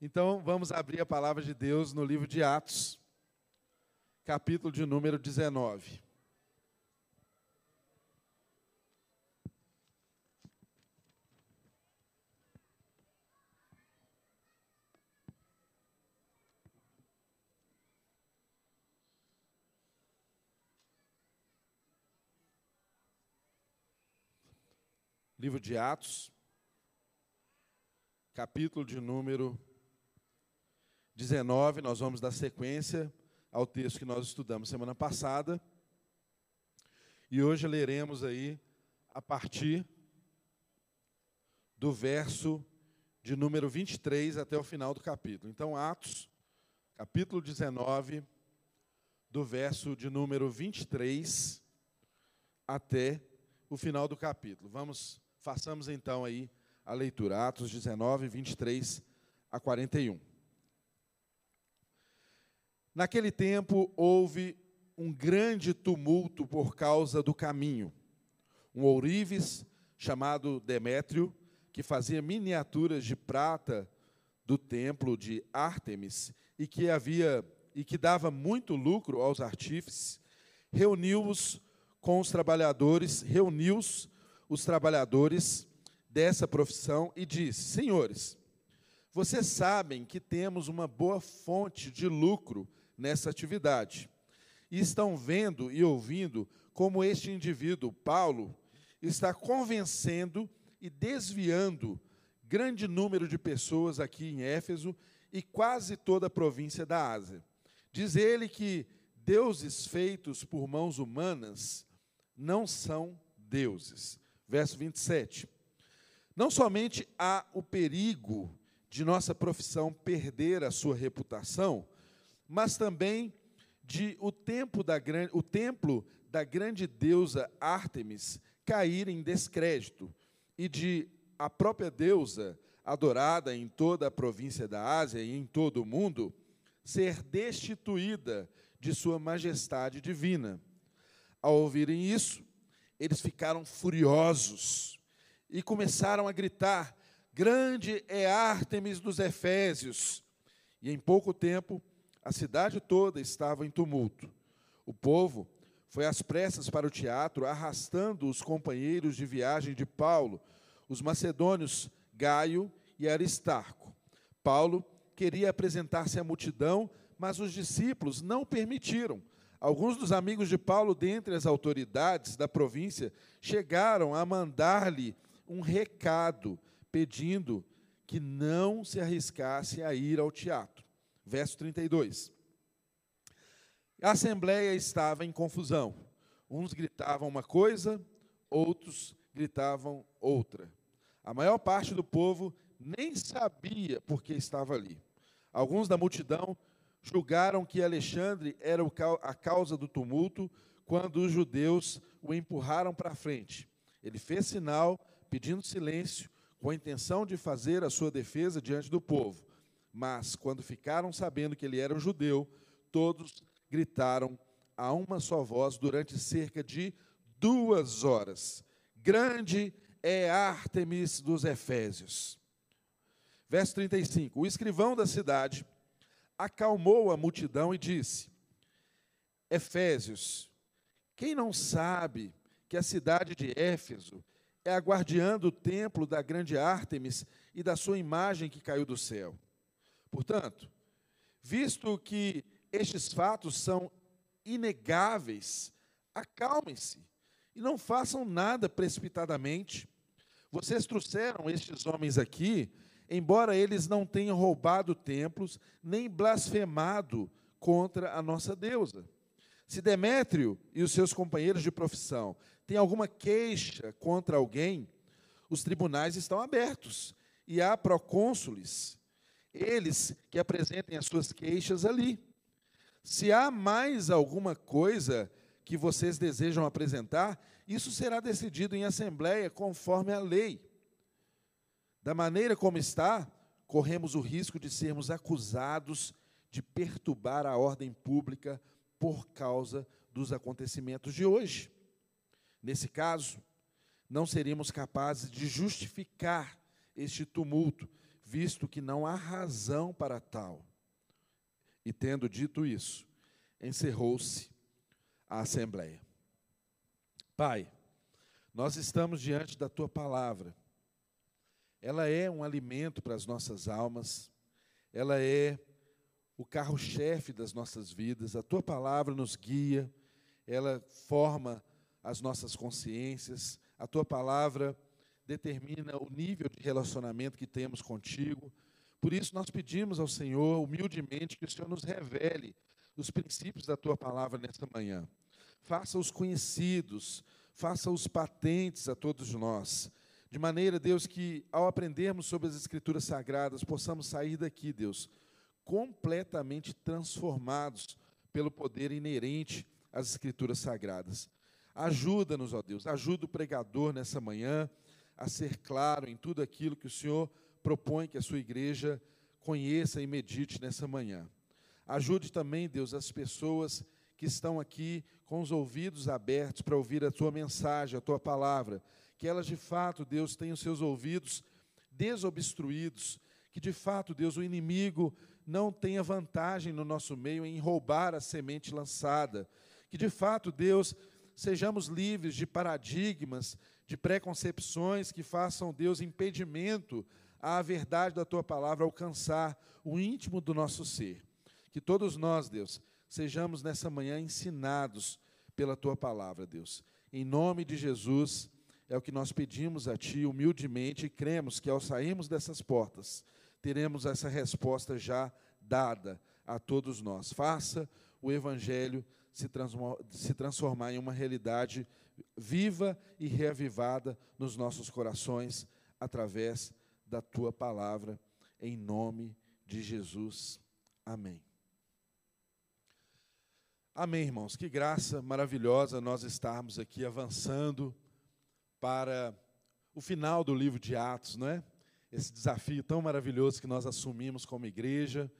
Então, vamos abrir a palavra de Deus no livro de Atos, capítulo de número 19. Livro de Atos, capítulo de número 19, nós vamos dar sequência ao texto que nós estudamos semana passada. E hoje leremos aí a partir do verso de número 23 até o final do capítulo. Então, Atos, capítulo 19, do verso de número 23 até o final do capítulo. Vamos Façamos então aí a leitura, Atos 19, 23 a 41. Naquele tempo houve um grande tumulto por causa do caminho. Um ourives chamado Demétrio, que fazia miniaturas de prata do templo de Ártemis e que havia e que dava muito lucro aos artífices, reuniu-os com os trabalhadores, reuniu-os os trabalhadores dessa profissão e disse: Senhores, vocês sabem que temos uma boa fonte de lucro nessa atividade. E estão vendo e ouvindo como este indivíduo, Paulo, está convencendo e desviando grande número de pessoas aqui em Éfeso e quase toda a província da Ásia. Diz ele que deuses feitos por mãos humanas não são deuses verso 27. Não somente há o perigo de nossa profissão perder a sua reputação, mas também de o, tempo da, o templo da grande deusa Ártemis cair em descrédito e de a própria deusa, adorada em toda a província da Ásia e em todo o mundo, ser destituída de sua majestade divina. Ao ouvirem isso, eles ficaram furiosos e começaram a gritar: Grande é Ártemis dos Efésios! E em pouco tempo, a cidade toda estava em tumulto. O povo foi às pressas para o teatro, arrastando os companheiros de viagem de Paulo, os macedônios Gaio e Aristarco. Paulo queria apresentar-se à multidão, mas os discípulos não permitiram Alguns dos amigos de Paulo, dentre as autoridades da província, chegaram a mandar-lhe um recado, pedindo que não se arriscasse a ir ao teatro. Verso 32. A assembleia estava em confusão. Uns gritavam uma coisa, outros gritavam outra. A maior parte do povo nem sabia por que estava ali. Alguns da multidão julgaram que Alexandre era a causa do tumulto quando os judeus o empurraram para frente. Ele fez sinal, pedindo silêncio, com a intenção de fazer a sua defesa diante do povo. Mas, quando ficaram sabendo que ele era um judeu, todos gritaram a uma só voz durante cerca de duas horas: Grande é Ártemis dos Efésios. Verso 35: O escrivão da cidade acalmou a multidão e disse: Efésios, quem não sabe que a cidade de Éfeso é a guardiã do templo da grande Ártemis e da sua imagem que caiu do céu? Portanto, visto que estes fatos são inegáveis, acalmem-se e não façam nada precipitadamente. Vocês trouxeram estes homens aqui embora eles não tenham roubado templos, nem blasfemado contra a nossa deusa. Se Demétrio e os seus companheiros de profissão têm alguma queixa contra alguém, os tribunais estão abertos e há procônsules, eles que apresentem as suas queixas ali. Se há mais alguma coisa que vocês desejam apresentar, isso será decidido em assembleia conforme a lei. Da maneira como está, corremos o risco de sermos acusados de perturbar a ordem pública por causa dos acontecimentos de hoje. Nesse caso, não seríamos capazes de justificar este tumulto, visto que não há razão para tal. E tendo dito isso, encerrou-se a assembleia. Pai, nós estamos diante da tua palavra. Ela é um alimento para as nossas almas, ela é o carro-chefe das nossas vidas. A tua palavra nos guia, ela forma as nossas consciências, a tua palavra determina o nível de relacionamento que temos contigo. Por isso, nós pedimos ao Senhor, humildemente, que o Senhor nos revele os princípios da tua palavra nesta manhã. Faça-os conhecidos, faça-os patentes a todos nós. De maneira, Deus, que ao aprendermos sobre as Escrituras Sagradas, possamos sair daqui, Deus, completamente transformados pelo poder inerente às Escrituras Sagradas. Ajuda-nos, ó Deus, ajuda o pregador nessa manhã a ser claro em tudo aquilo que o Senhor propõe que a sua igreja conheça e medite nessa manhã. Ajude também, Deus, as pessoas que estão aqui com os ouvidos abertos para ouvir a tua mensagem, a tua palavra, que elas de fato, Deus, tenham seus ouvidos desobstruídos, que de fato, Deus, o inimigo não tenha vantagem no nosso meio em roubar a semente lançada, que de fato, Deus, sejamos livres de paradigmas, de preconcepções que façam, Deus, impedimento à verdade da tua palavra alcançar o íntimo do nosso ser. Que todos nós, Deus, sejamos nessa manhã ensinados pela tua palavra, Deus. Em nome de Jesus, é o que nós pedimos a ti humildemente e cremos que ao sairmos dessas portas, teremos essa resposta já dada a todos nós. Faça o evangelho se, transformar em uma realidade viva e reavivada nos nossos corações através da tua palavra, em nome de Jesus. Amém. Amém, irmãos. Que graça maravilhosa nós estarmos aqui avançando para o final do livro de Atos, não é? Esse desafio tão maravilhoso que nós assumimos como igreja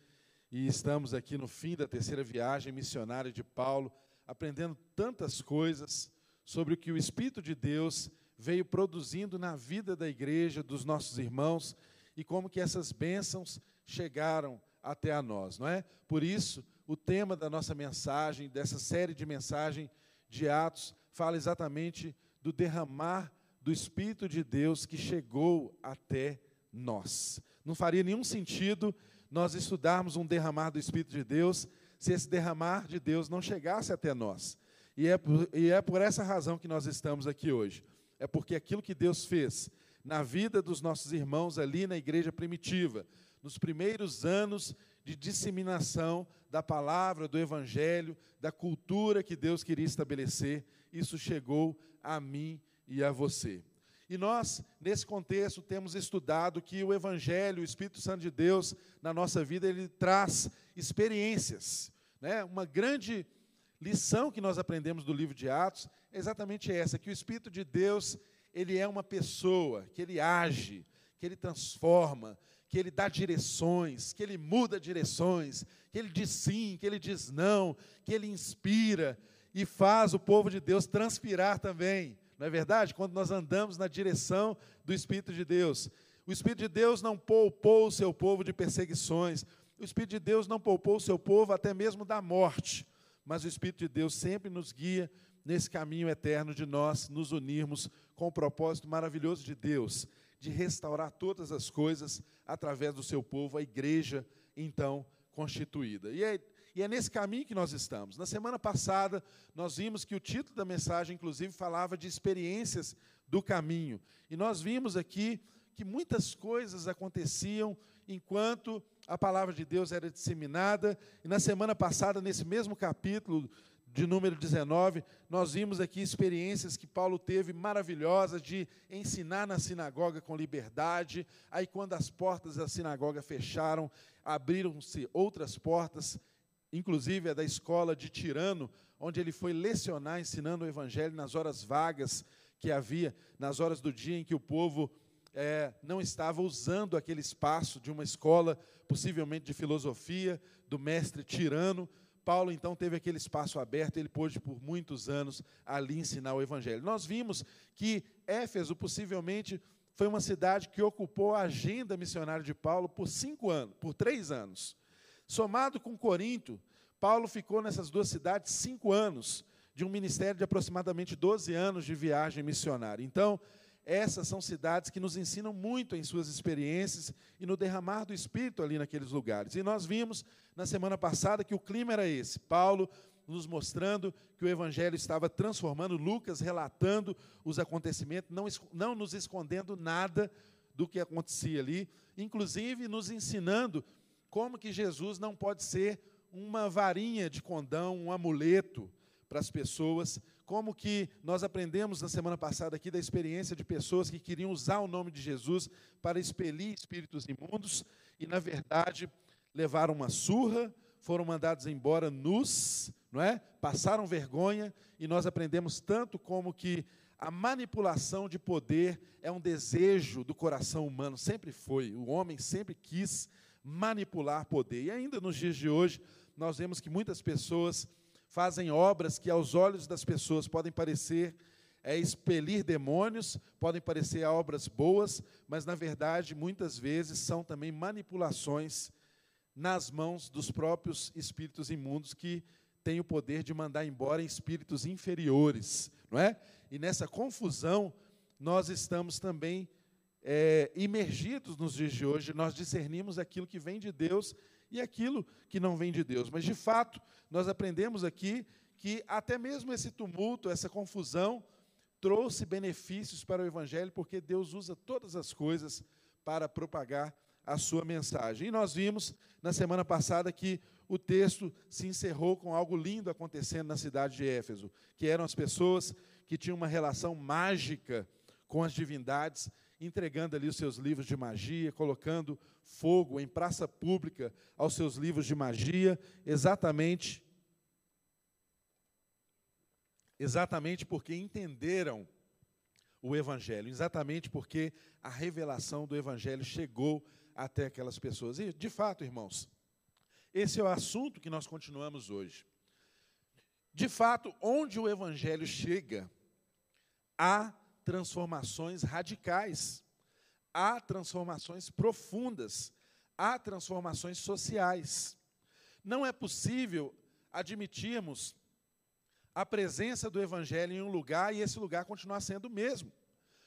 e estamos aqui no fim da terceira viagem missionária de Paulo, aprendendo tantas coisas sobre o que o Espírito de Deus veio produzindo na vida da igreja, dos nossos irmãos, e como que essas bênçãos chegaram até a nós, não é? Por isso, o tema da nossa mensagem, dessa série de mensagem de Atos, fala exatamente do derramar do Espírito de Deus que chegou até nós. Não faria nenhum sentido nós estudarmos um derramar do Espírito de Deus se esse derramar de Deus não chegasse até nós. E é, por, e é por essa razão que nós estamos aqui hoje. É porque aquilo que Deus fez na vida dos nossos irmãos ali na igreja primitiva, nos primeiros anos de disseminação da palavra, do evangelho, da cultura que Deus queria estabelecer, isso chegou a mim e a você. E nós, nesse contexto, temos estudado que o Evangelho, o Espírito Santo de Deus, na nossa vida, ele traz experiências. Né? Uma grande lição que nós aprendemos do livro de Atos é exatamente essa: que o Espírito de Deus, ele é uma pessoa, que ele age, que ele transforma, que ele dá direções, que ele muda direções, que ele diz sim, que ele diz não, que ele inspira e faz o povo de Deus transpirar também. Não é verdade? Quando nós andamos na direção do Espírito de Deus. O Espírito de Deus não poupou o seu povo de perseguições. O Espírito de Deus não poupou o seu povo até mesmo da morte. Mas o Espírito de Deus sempre nos guia nesse caminho eterno de nós nos unirmos com o propósito maravilhoso de Deus, de restaurar todas as coisas através do seu povo, a igreja então constituída. E é e é nesse caminho que nós estamos. Na semana passada, nós vimos que o título da mensagem, inclusive, falava de experiências do caminho. E nós vimos aqui que muitas coisas aconteciam enquanto a palavra de Deus era disseminada. E na semana passada, nesse mesmo capítulo de número 19, nós vimos aqui experiências que Paulo teve maravilhosas de ensinar na sinagoga com liberdade. Aí, quando as portas da sinagoga fecharam, abriram-se outras portas inclusive é da escola de Tirano, onde ele foi lecionar, ensinando o evangelho nas horas vagas que havia, nas horas do dia em que o povo é, não estava usando aquele espaço de uma escola, possivelmente de filosofia, do mestre Tirano. Paulo então teve aquele espaço aberto, ele pôde por muitos anos ali ensinar o evangelho. Nós vimos que Éfeso possivelmente foi uma cidade que ocupou a agenda missionária de Paulo por cinco anos, por três anos. Somado com Corinto, Paulo ficou nessas duas cidades cinco anos, de um ministério de aproximadamente 12 anos de viagem missionária. Então, essas são cidades que nos ensinam muito em suas experiências e no derramar do Espírito ali naqueles lugares. E nós vimos na semana passada que o clima era esse. Paulo nos mostrando que o Evangelho estava transformando, Lucas relatando os acontecimentos, não, não nos escondendo nada do que acontecia ali, inclusive nos ensinando como que Jesus não pode ser uma varinha de condão, um amuleto para as pessoas, como que nós aprendemos na semana passada aqui da experiência de pessoas que queriam usar o nome de Jesus para expelir espíritos imundos e, na verdade, levaram uma surra, foram mandados embora nus, não é? Passaram vergonha e nós aprendemos tanto como que a manipulação de poder é um desejo do coração humano, sempre foi. O homem sempre quis manipular poder. E ainda nos dias de hoje, nós vemos que muitas pessoas fazem obras que aos olhos das pessoas podem parecer é expelir demônios, podem parecer obras boas, mas na verdade muitas vezes são também manipulações nas mãos dos próprios espíritos imundos que têm o poder de mandar embora espíritos inferiores, não é? E nessa confusão nós estamos também é, imergidos nos dias de hoje, nós discernimos aquilo que vem de Deus e aquilo que não vem de Deus. Mas de fato, nós aprendemos aqui que até mesmo esse tumulto, essa confusão, trouxe benefícios para o Evangelho, porque Deus usa todas as coisas para propagar a sua mensagem. E nós vimos na semana passada que o texto se encerrou com algo lindo acontecendo na cidade de Éfeso, que eram as pessoas que tinham uma relação mágica com as divindades, entregando ali os seus livros de magia, colocando fogo em praça pública aos seus livros de magia, exatamente exatamente porque entenderam o evangelho, exatamente porque a revelação do evangelho chegou até aquelas pessoas. E, de fato, irmãos, esse é o assunto que nós continuamos hoje. De fato, onde o Evangelho chega, há transformações radicais, há transformações profundas, há transformações sociais. Não é possível admitirmos a presença do Evangelho em um lugar e esse lugar continuar sendo o mesmo,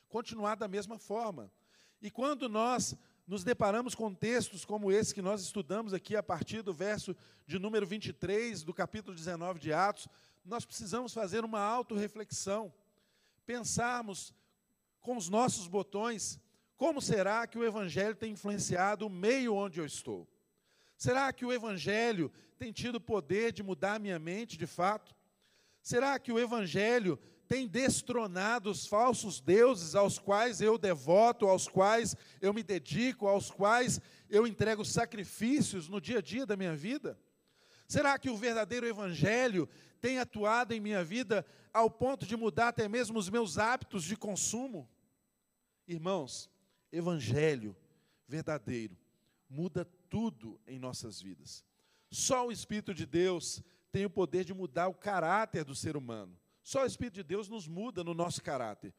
continuar da mesma forma. E quando nós nos deparamos com textos como esse que nós estudamos aqui a partir do verso de número 23 do capítulo 19 de Atos, nós precisamos fazer uma autorreflexão, pensarmos com os nossos botões, como será que o evangelho tem influenciado o meio onde eu estou? Será que o evangelho tem tido poder de mudar minha mente de fato? Será que o evangelho tem destronado os falsos deuses aos quais eu devoto, aos quais eu me dedico, aos quais eu entrego sacrifícios no dia a dia da minha vida? Será que o verdadeiro evangelho tem atuado em minha vida ao ponto de mudar até mesmo os meus hábitos de consumo? Irmãos, evangelho verdadeiro muda tudo em nossas vidas. Só o Espírito de Deus tem o poder de mudar o caráter do ser humano. Só o Espírito de Deus nos muda no nosso caráter.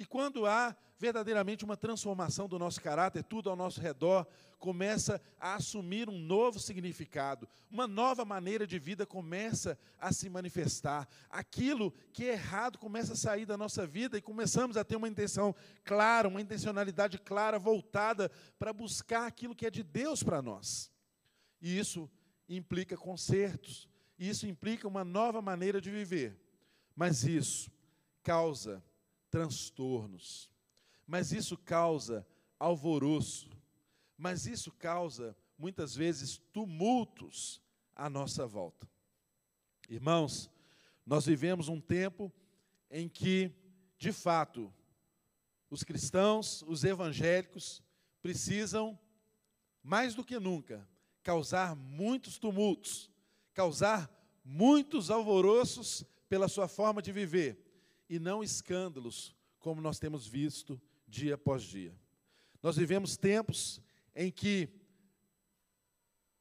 E quando há verdadeiramente uma transformação do nosso caráter, tudo ao nosso redor começa a assumir um novo significado, uma nova maneira de vida começa a se manifestar. Aquilo que é errado começa a sair da nossa vida e começamos a ter uma intenção clara, uma intencionalidade clara, voltada para buscar aquilo que é de Deus para nós. E isso implica consertos, isso implica uma nova maneira de viver. Mas isso causa transtornos, mas isso causa alvoroço, mas isso causa muitas vezes tumultos à nossa volta. Irmãos, nós vivemos um tempo em que, de fato, os cristãos, os evangélicos, precisam, mais do que nunca, causar muitos tumultos, causar muitos alvoroços pela sua forma de viver e não escândalos, como nós temos visto dia após dia. Nós vivemos tempos em que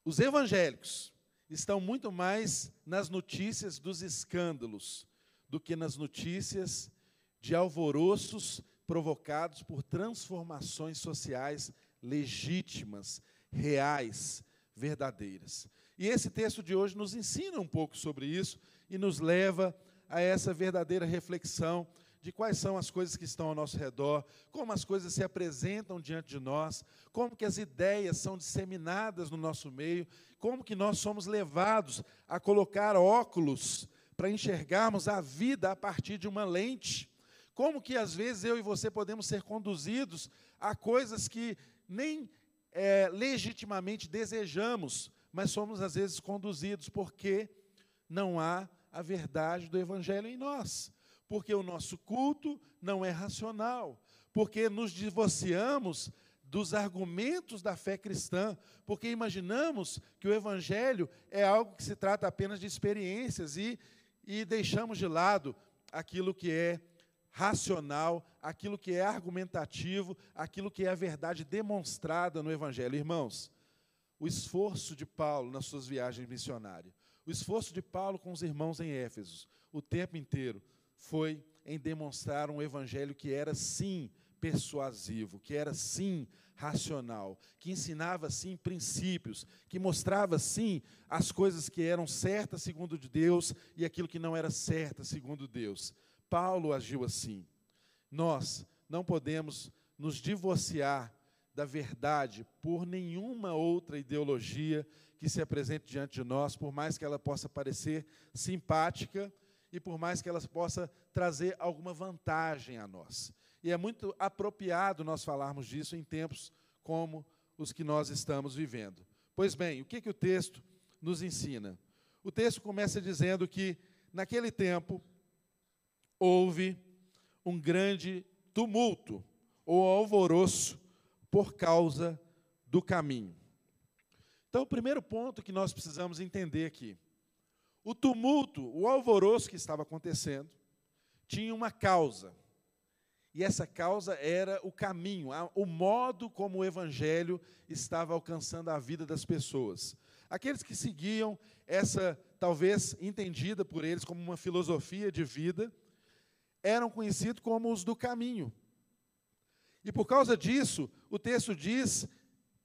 os evangélicos estão muito mais nas notícias dos escândalos do que nas notícias de alvoroços provocados por transformações sociais legítimas, reais, verdadeiras. E esse texto de hoje nos ensina um pouco sobre isso e nos leva a essa verdadeira reflexão de quais são as coisas que estão ao nosso redor, como as coisas se apresentam diante de nós, como que as ideias são disseminadas no nosso meio, como que nós somos levados a colocar óculos para enxergarmos a vida a partir de uma lente. Como que às vezes eu e você podemos ser conduzidos a coisas que nem é, legitimamente desejamos, mas somos às vezes conduzidos porque não há a verdade do Evangelho em nós porque o nosso culto não é racional, porque nos divorciamos dos argumentos da fé cristã, porque imaginamos que o Evangelho é algo que se trata apenas de experiências e, e deixamos de lado aquilo que é racional, aquilo que é argumentativo, aquilo que é a verdade demonstrada no Evangelho. Irmãos, o esforço de Paulo nas suas viagens missionárias, o esforço de Paulo com os irmãos em Éfeso, o tempo inteiro, foi em demonstrar um evangelho que era sim persuasivo, que era sim racional, que ensinava sim princípios, que mostrava sim as coisas que eram certas segundo Deus e aquilo que não era certa segundo Deus. Paulo agiu assim. Nós não podemos nos divorciar da verdade por nenhuma outra ideologia que se apresente diante de nós, por mais que ela possa parecer simpática e por mais que elas possa trazer alguma vantagem a nós. E é muito apropriado nós falarmos disso em tempos como os que nós estamos vivendo. Pois bem, o que, que o texto nos ensina? O texto começa dizendo que, naquele tempo, houve um grande tumulto ou alvoroço por causa do caminho. Então, o primeiro ponto que nós precisamos entender aqui o tumulto, o alvoroço que estava acontecendo, tinha uma causa. E essa causa era o caminho, o modo como o evangelho estava alcançando a vida das pessoas. Aqueles que seguiam essa, talvez entendida por eles como uma filosofia de vida, eram conhecidos como os do caminho. E por causa disso, o texto diz,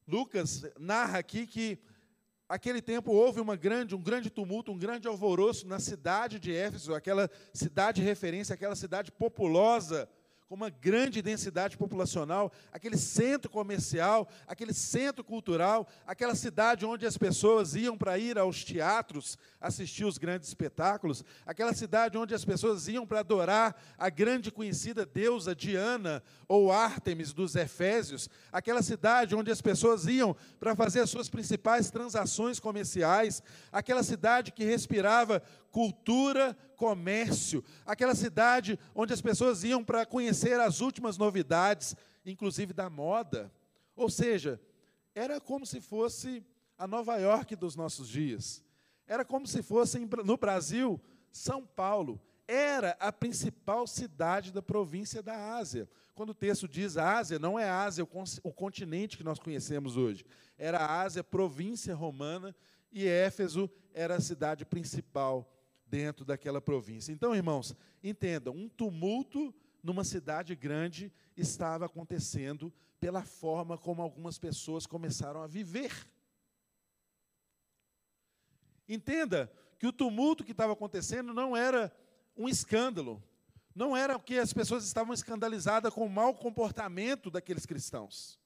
Lucas narra aqui que aquele tempo houve uma grande, um grande tumulto, um grande alvoroço na cidade de Éfeso, aquela cidade de referência, aquela cidade populosa com uma grande densidade populacional, aquele centro comercial, aquele centro cultural, aquela cidade onde as pessoas iam para ir aos teatros, assistir os grandes espetáculos, aquela cidade onde as pessoas iam para adorar a grande conhecida deusa Diana ou Ártemis dos Efésios, aquela cidade onde as pessoas iam para fazer as suas principais transações comerciais, aquela cidade que respirava cultura, comércio, aquela cidade onde as pessoas iam para conhecer as últimas novidades, inclusive da moda. Ou seja, era como se fosse a Nova York dos nossos dias. Era como se fosse no Brasil, São Paulo. Era a principal cidade da província da Ásia. Quando o texto diz Ásia, não é Ásia o continente que nós conhecemos hoje. Era a Ásia, província romana, e Éfeso era a cidade principal dentro daquela província. Então, irmãos, entendam, um tumulto numa cidade grande estava acontecendo pela forma como algumas pessoas começaram a viver. Entenda que o tumulto que estava acontecendo não era um escândalo, não era que as pessoas estavam escandalizadas com o mau comportamento daqueles cristãos,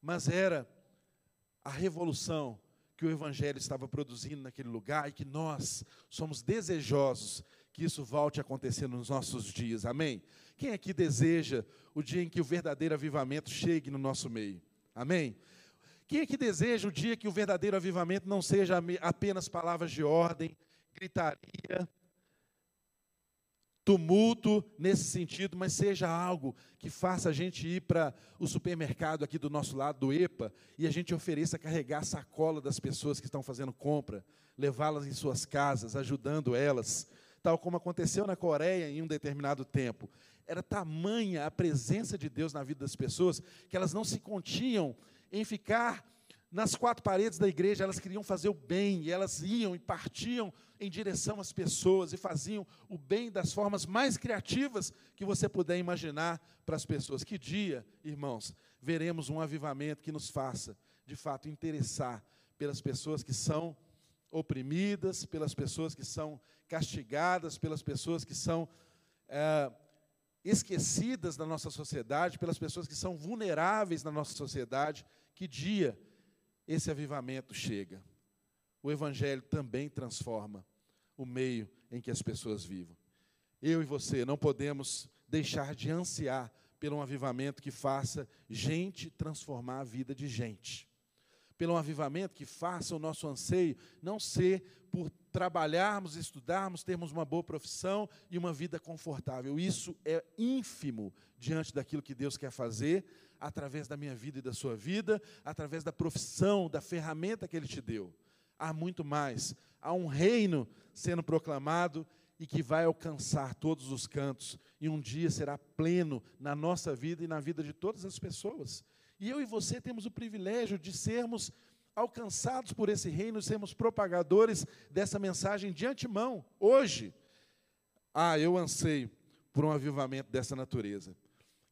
mas era a revolução que o Evangelho estava produzindo naquele lugar e que nós somos desejosos que isso volte a acontecer nos nossos dias. Amém? Quem aqui deseja o dia em que o verdadeiro avivamento chegue no nosso meio? Amém? Quem aqui deseja o dia que o verdadeiro avivamento não seja apenas palavras de ordem, gritaria, tumulto nesse sentido, mas seja algo que faça a gente ir para o supermercado aqui do nosso lado, do EPA, e a gente ofereça carregar a sacola das pessoas que estão fazendo compra, levá-las em suas casas, ajudando elas, tal como aconteceu na Coreia em um determinado tempo. Era tamanha a presença de Deus na vida das pessoas que elas não se continham em ficar nas quatro paredes da igreja, elas queriam fazer o bem, e elas iam e partiam em direção às pessoas e faziam o bem das formas mais criativas que você puder imaginar para as pessoas. Que dia, irmãos, veremos um avivamento que nos faça, de fato, interessar pelas pessoas que são oprimidas, pelas pessoas que são castigadas, pelas pessoas que são é, esquecidas da nossa sociedade, pelas pessoas que são vulneráveis na nossa sociedade. Que dia esse avivamento chega. O Evangelho também transforma o meio em que as pessoas vivam. Eu e você não podemos deixar de ansiar pelo um avivamento que faça gente transformar a vida de gente. Pelo avivamento que faça o nosso anseio não ser por trabalharmos, estudarmos, termos uma boa profissão e uma vida confortável. Isso é ínfimo diante daquilo que Deus quer fazer através da minha vida e da sua vida, através da profissão, da ferramenta que Ele te deu. Há muito mais. Há um reino sendo proclamado e que vai alcançar todos os cantos e um dia será pleno na nossa vida e na vida de todas as pessoas. E eu e você temos o privilégio de sermos alcançados por esse reino, sermos propagadores dessa mensagem de antemão, hoje. Ah, eu anseio por um avivamento dessa natureza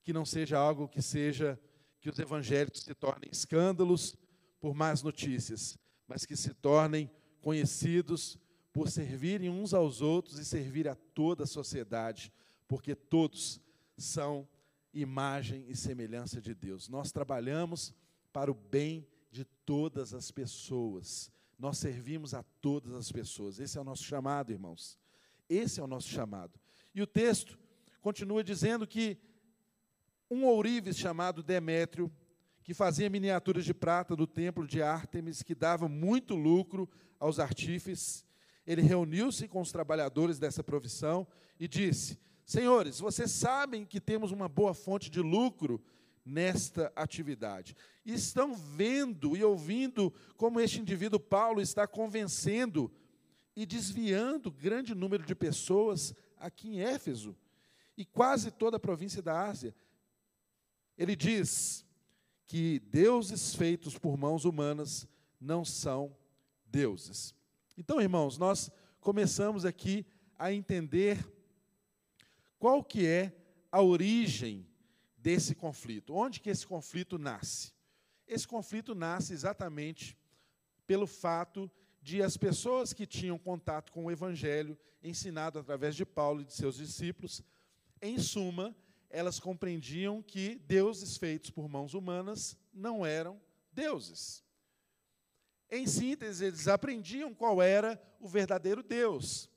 que não seja algo que seja que os evangélicos se tornem escândalos por más notícias, mas que se tornem conhecidos por servirem uns aos outros e servir a toda a sociedade, porque todos são imagem e semelhança de Deus. Nós trabalhamos para o bem de todas as pessoas. Nós servimos a todas as pessoas. Esse é o nosso chamado, irmãos. Esse é o nosso chamado. E o texto continua dizendo que um ourives chamado Demétrio, que fazia miniaturas de prata do templo de Ártemis, que dava muito lucro aos artífices. Ele reuniu-se com os trabalhadores dessa profissão e disse: Senhores, vocês sabem que temos uma boa fonte de lucro nesta atividade. E estão vendo e ouvindo como este indivíduo Paulo está convencendo e desviando grande número de pessoas aqui em Éfeso e quase toda a província da Ásia ele diz que deuses feitos por mãos humanas não são deuses. Então, irmãos, nós começamos aqui a entender qual que é a origem desse conflito. Onde que esse conflito nasce? Esse conflito nasce exatamente pelo fato de as pessoas que tinham contato com o evangelho ensinado através de Paulo e de seus discípulos, em suma, elas compreendiam que deuses feitos por mãos humanas não eram deuses. Em síntese, eles aprendiam qual era o verdadeiro Deus.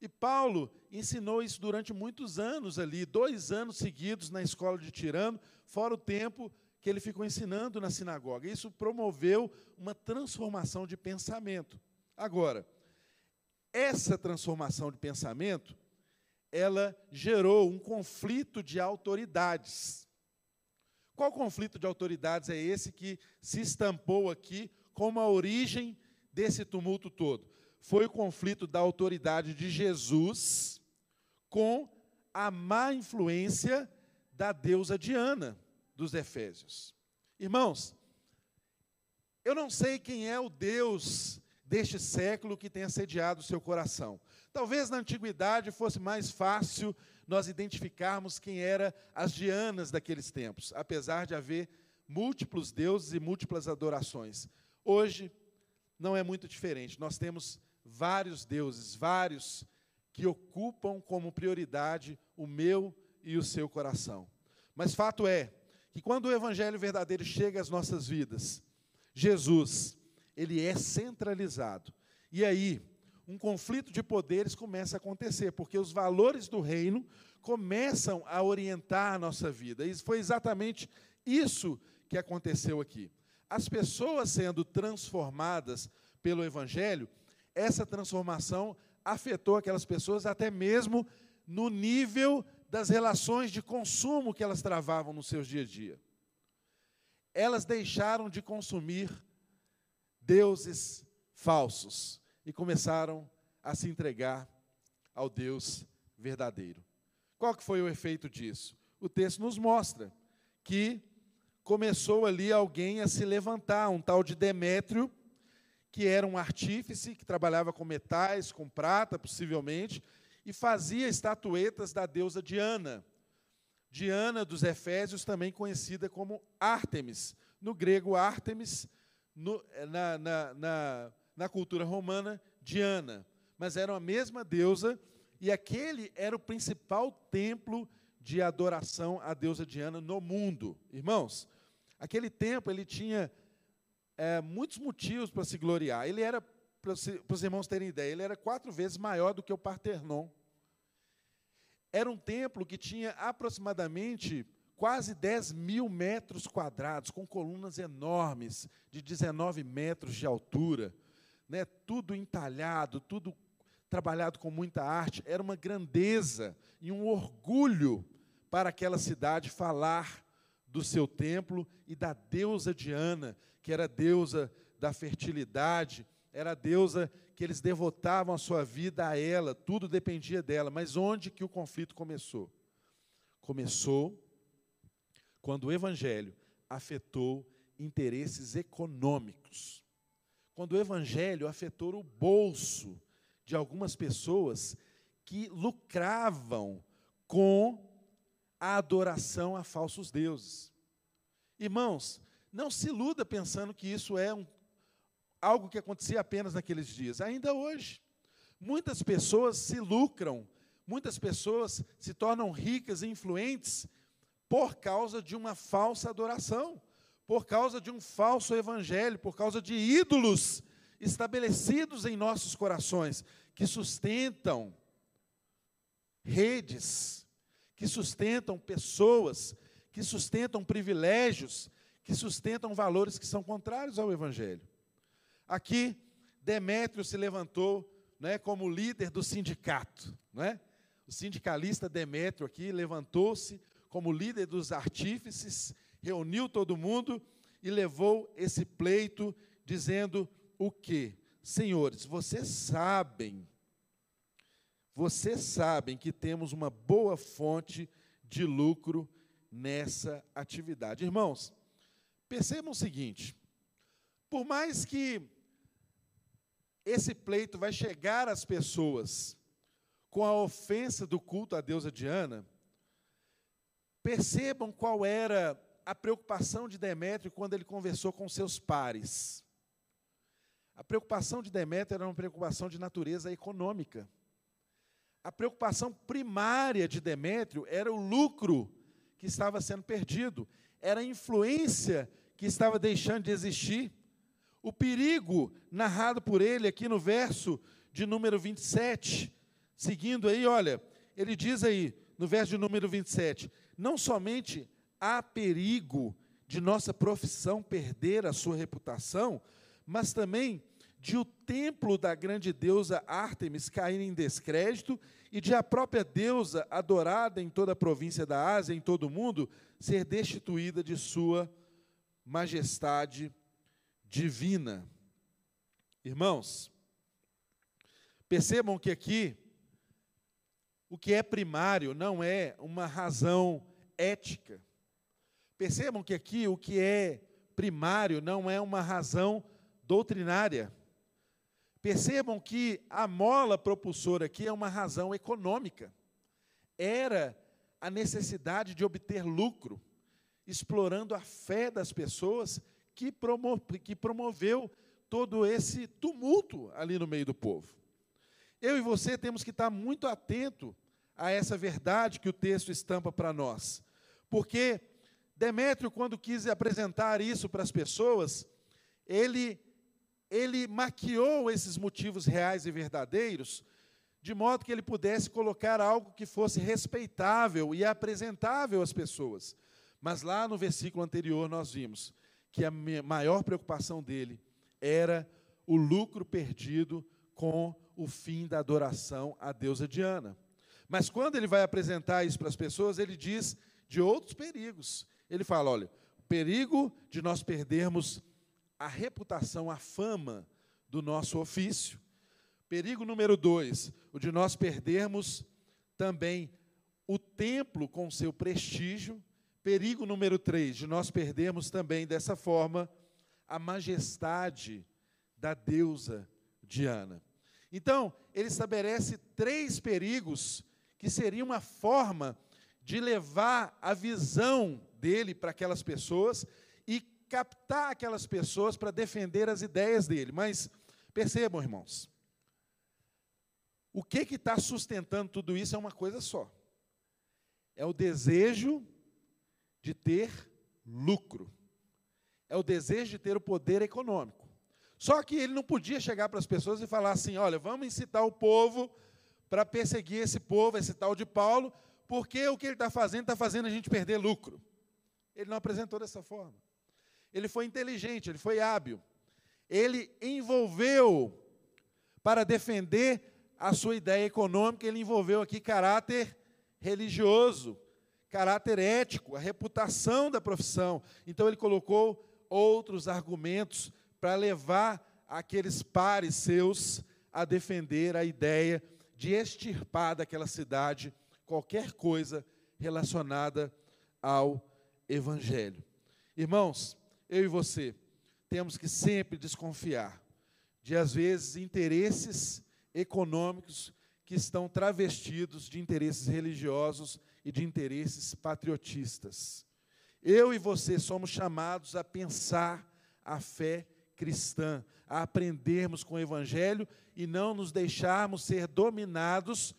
E Paulo ensinou isso durante muitos anos ali, dois anos seguidos na escola de Tirano, fora o tempo que ele ficou ensinando na sinagoga. Isso promoveu uma transformação de pensamento. Agora, essa transformação de pensamento ela gerou um conflito de autoridades. Qual conflito de autoridades é esse que se estampou aqui como a origem desse tumulto todo? Foi o conflito da autoridade de Jesus com a má influência da deusa Diana dos Efésios. Irmãos, eu não sei quem é o Deus deste século que tem assediado o seu coração. Talvez na antiguidade fosse mais fácil nós identificarmos quem eram as Dianas daqueles tempos, apesar de haver múltiplos deuses e múltiplas adorações. Hoje não é muito diferente. Nós temos vários deuses, vários que ocupam como prioridade o meu e o seu coração. Mas fato é que quando o evangelho verdadeiro chega às nossas vidas, Jesus, ele é centralizado. E aí, um conflito de poderes começa a acontecer, porque os valores do reino começam a orientar a nossa vida. E foi exatamente isso que aconteceu aqui. As pessoas sendo transformadas pelo Evangelho, essa transformação afetou aquelas pessoas até mesmo no nível das relações de consumo que elas travavam no seus dia a dia. Elas deixaram de consumir deuses falsos e começaram a se entregar ao Deus verdadeiro. Qual que foi o efeito disso? O texto nos mostra que começou ali alguém a se levantar, um tal de Demétrio, que era um artífice, que trabalhava com metais, com prata, possivelmente, e fazia estatuetas da deusa Diana. Diana dos Efésios, também conhecida como Ártemis. No grego, Ártemis, no, na, na, na, na cultura romana, Diana. Mas era a mesma deusa, e aquele era o principal templo de adoração à deusa Diana no mundo. Irmãos, aquele templo ele tinha é, muitos motivos para se gloriar. Ele era, para os irmãos terem ideia, ele era quatro vezes maior do que o Partenon. Era um templo que tinha aproximadamente quase 10 mil metros quadrados, com colunas enormes, de 19 metros de altura, né, tudo entalhado, tudo trabalhado com muita arte. Era uma grandeza e um orgulho para aquela cidade falar do seu templo e da deusa Diana, que era deusa da fertilidade, era a deusa que eles devotavam a sua vida a ela, tudo dependia dela. Mas onde que o conflito começou? Começou quando o evangelho afetou interesses econômicos. Quando o evangelho afetou o bolso de algumas pessoas que lucravam com a adoração a falsos deuses. Irmãos, não se iluda pensando que isso é um, algo que acontecia apenas naqueles dias. Ainda hoje, muitas pessoas se lucram, muitas pessoas se tornam ricas e influentes por causa de uma falsa adoração, por causa de um falso evangelho, por causa de ídolos estabelecidos em nossos corações, que sustentam redes, que sustentam pessoas, que sustentam privilégios, que sustentam valores que são contrários ao evangelho. Aqui, Demétrio se levantou né, como líder do sindicato. Né? O sindicalista Demétrio aqui levantou-se como líder dos artífices, reuniu todo mundo e levou esse pleito, dizendo o quê? Senhores, vocês sabem, vocês sabem que temos uma boa fonte de lucro nessa atividade. Irmãos, percebam o seguinte: por mais que esse pleito vai chegar às pessoas com a ofensa do culto à deusa Diana, percebam qual era a preocupação de Demétrio quando ele conversou com seus pares. A preocupação de Demétrio era uma preocupação de natureza econômica. A preocupação primária de Demétrio era o lucro que estava sendo perdido, era a influência que estava deixando de existir. O perigo narrado por ele aqui no verso de número 27, seguindo aí, olha, ele diz aí, no verso de número 27, não somente há perigo de nossa profissão perder a sua reputação, mas também de o templo da grande deusa Ártemis cair em descrédito e de a própria deusa adorada em toda a província da Ásia, em todo o mundo, ser destituída de sua majestade divina. Irmãos, percebam que aqui o que é primário não é uma razão ética. Percebam que aqui o que é primário não é uma razão doutrinária. Percebam que a mola propulsora aqui é uma razão econômica. Era a necessidade de obter lucro, explorando a fé das pessoas que, promo que promoveu todo esse tumulto ali no meio do povo. Eu e você temos que estar muito atento a essa verdade que o texto estampa para nós. Porque Demétrio, quando quis apresentar isso para as pessoas, ele, ele maquiou esses motivos reais e verdadeiros, de modo que ele pudesse colocar algo que fosse respeitável e apresentável às pessoas. Mas lá no versículo anterior nós vimos que a maior preocupação dele era o lucro perdido com o fim da adoração à deusa Diana. Mas quando ele vai apresentar isso para as pessoas, ele diz de outros perigos. Ele fala: olha, o perigo de nós perdermos a reputação, a fama do nosso ofício. Perigo número dois, o de nós perdermos também o templo com seu prestígio. Perigo número três, de nós perdermos também dessa forma a majestade da deusa Diana. Então, ele estabelece três perigos que seriam uma forma de levar a visão dele para aquelas pessoas captar aquelas pessoas para defender as ideias dele. Mas percebam, irmãos, o que está sustentando tudo isso é uma coisa só: é o desejo de ter lucro, é o desejo de ter o poder econômico. Só que ele não podia chegar para as pessoas e falar assim: olha, vamos incitar o povo para perseguir esse povo, esse tal de Paulo, porque o que ele está fazendo está fazendo a gente perder lucro. Ele não apresentou dessa forma. Ele foi inteligente, ele foi hábil. Ele envolveu, para defender a sua ideia econômica, ele envolveu aqui caráter religioso, caráter ético, a reputação da profissão. Então ele colocou outros argumentos para levar aqueles pares seus a defender a ideia de extirpar daquela cidade qualquer coisa relacionada ao Evangelho. Irmãos, eu e você temos que sempre desconfiar de, às vezes, interesses econômicos que estão travestidos de interesses religiosos e de interesses patriotistas. Eu e você somos chamados a pensar a fé cristã, a aprendermos com o Evangelho e não nos deixarmos ser dominados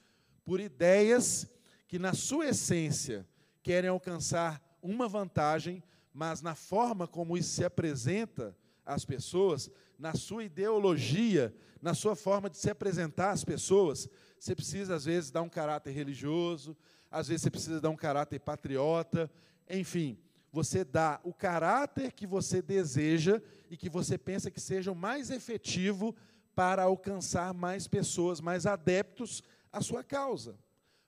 por ideias que, na sua essência, querem alcançar uma vantagem, mas na forma como isso se apresenta às pessoas, na sua ideologia, na sua forma de se apresentar às pessoas, você precisa, às vezes, dar um caráter religioso, às vezes, você precisa dar um caráter patriota, enfim, você dá o caráter que você deseja e que você pensa que seja o mais efetivo para alcançar mais pessoas, mais adeptos à sua causa.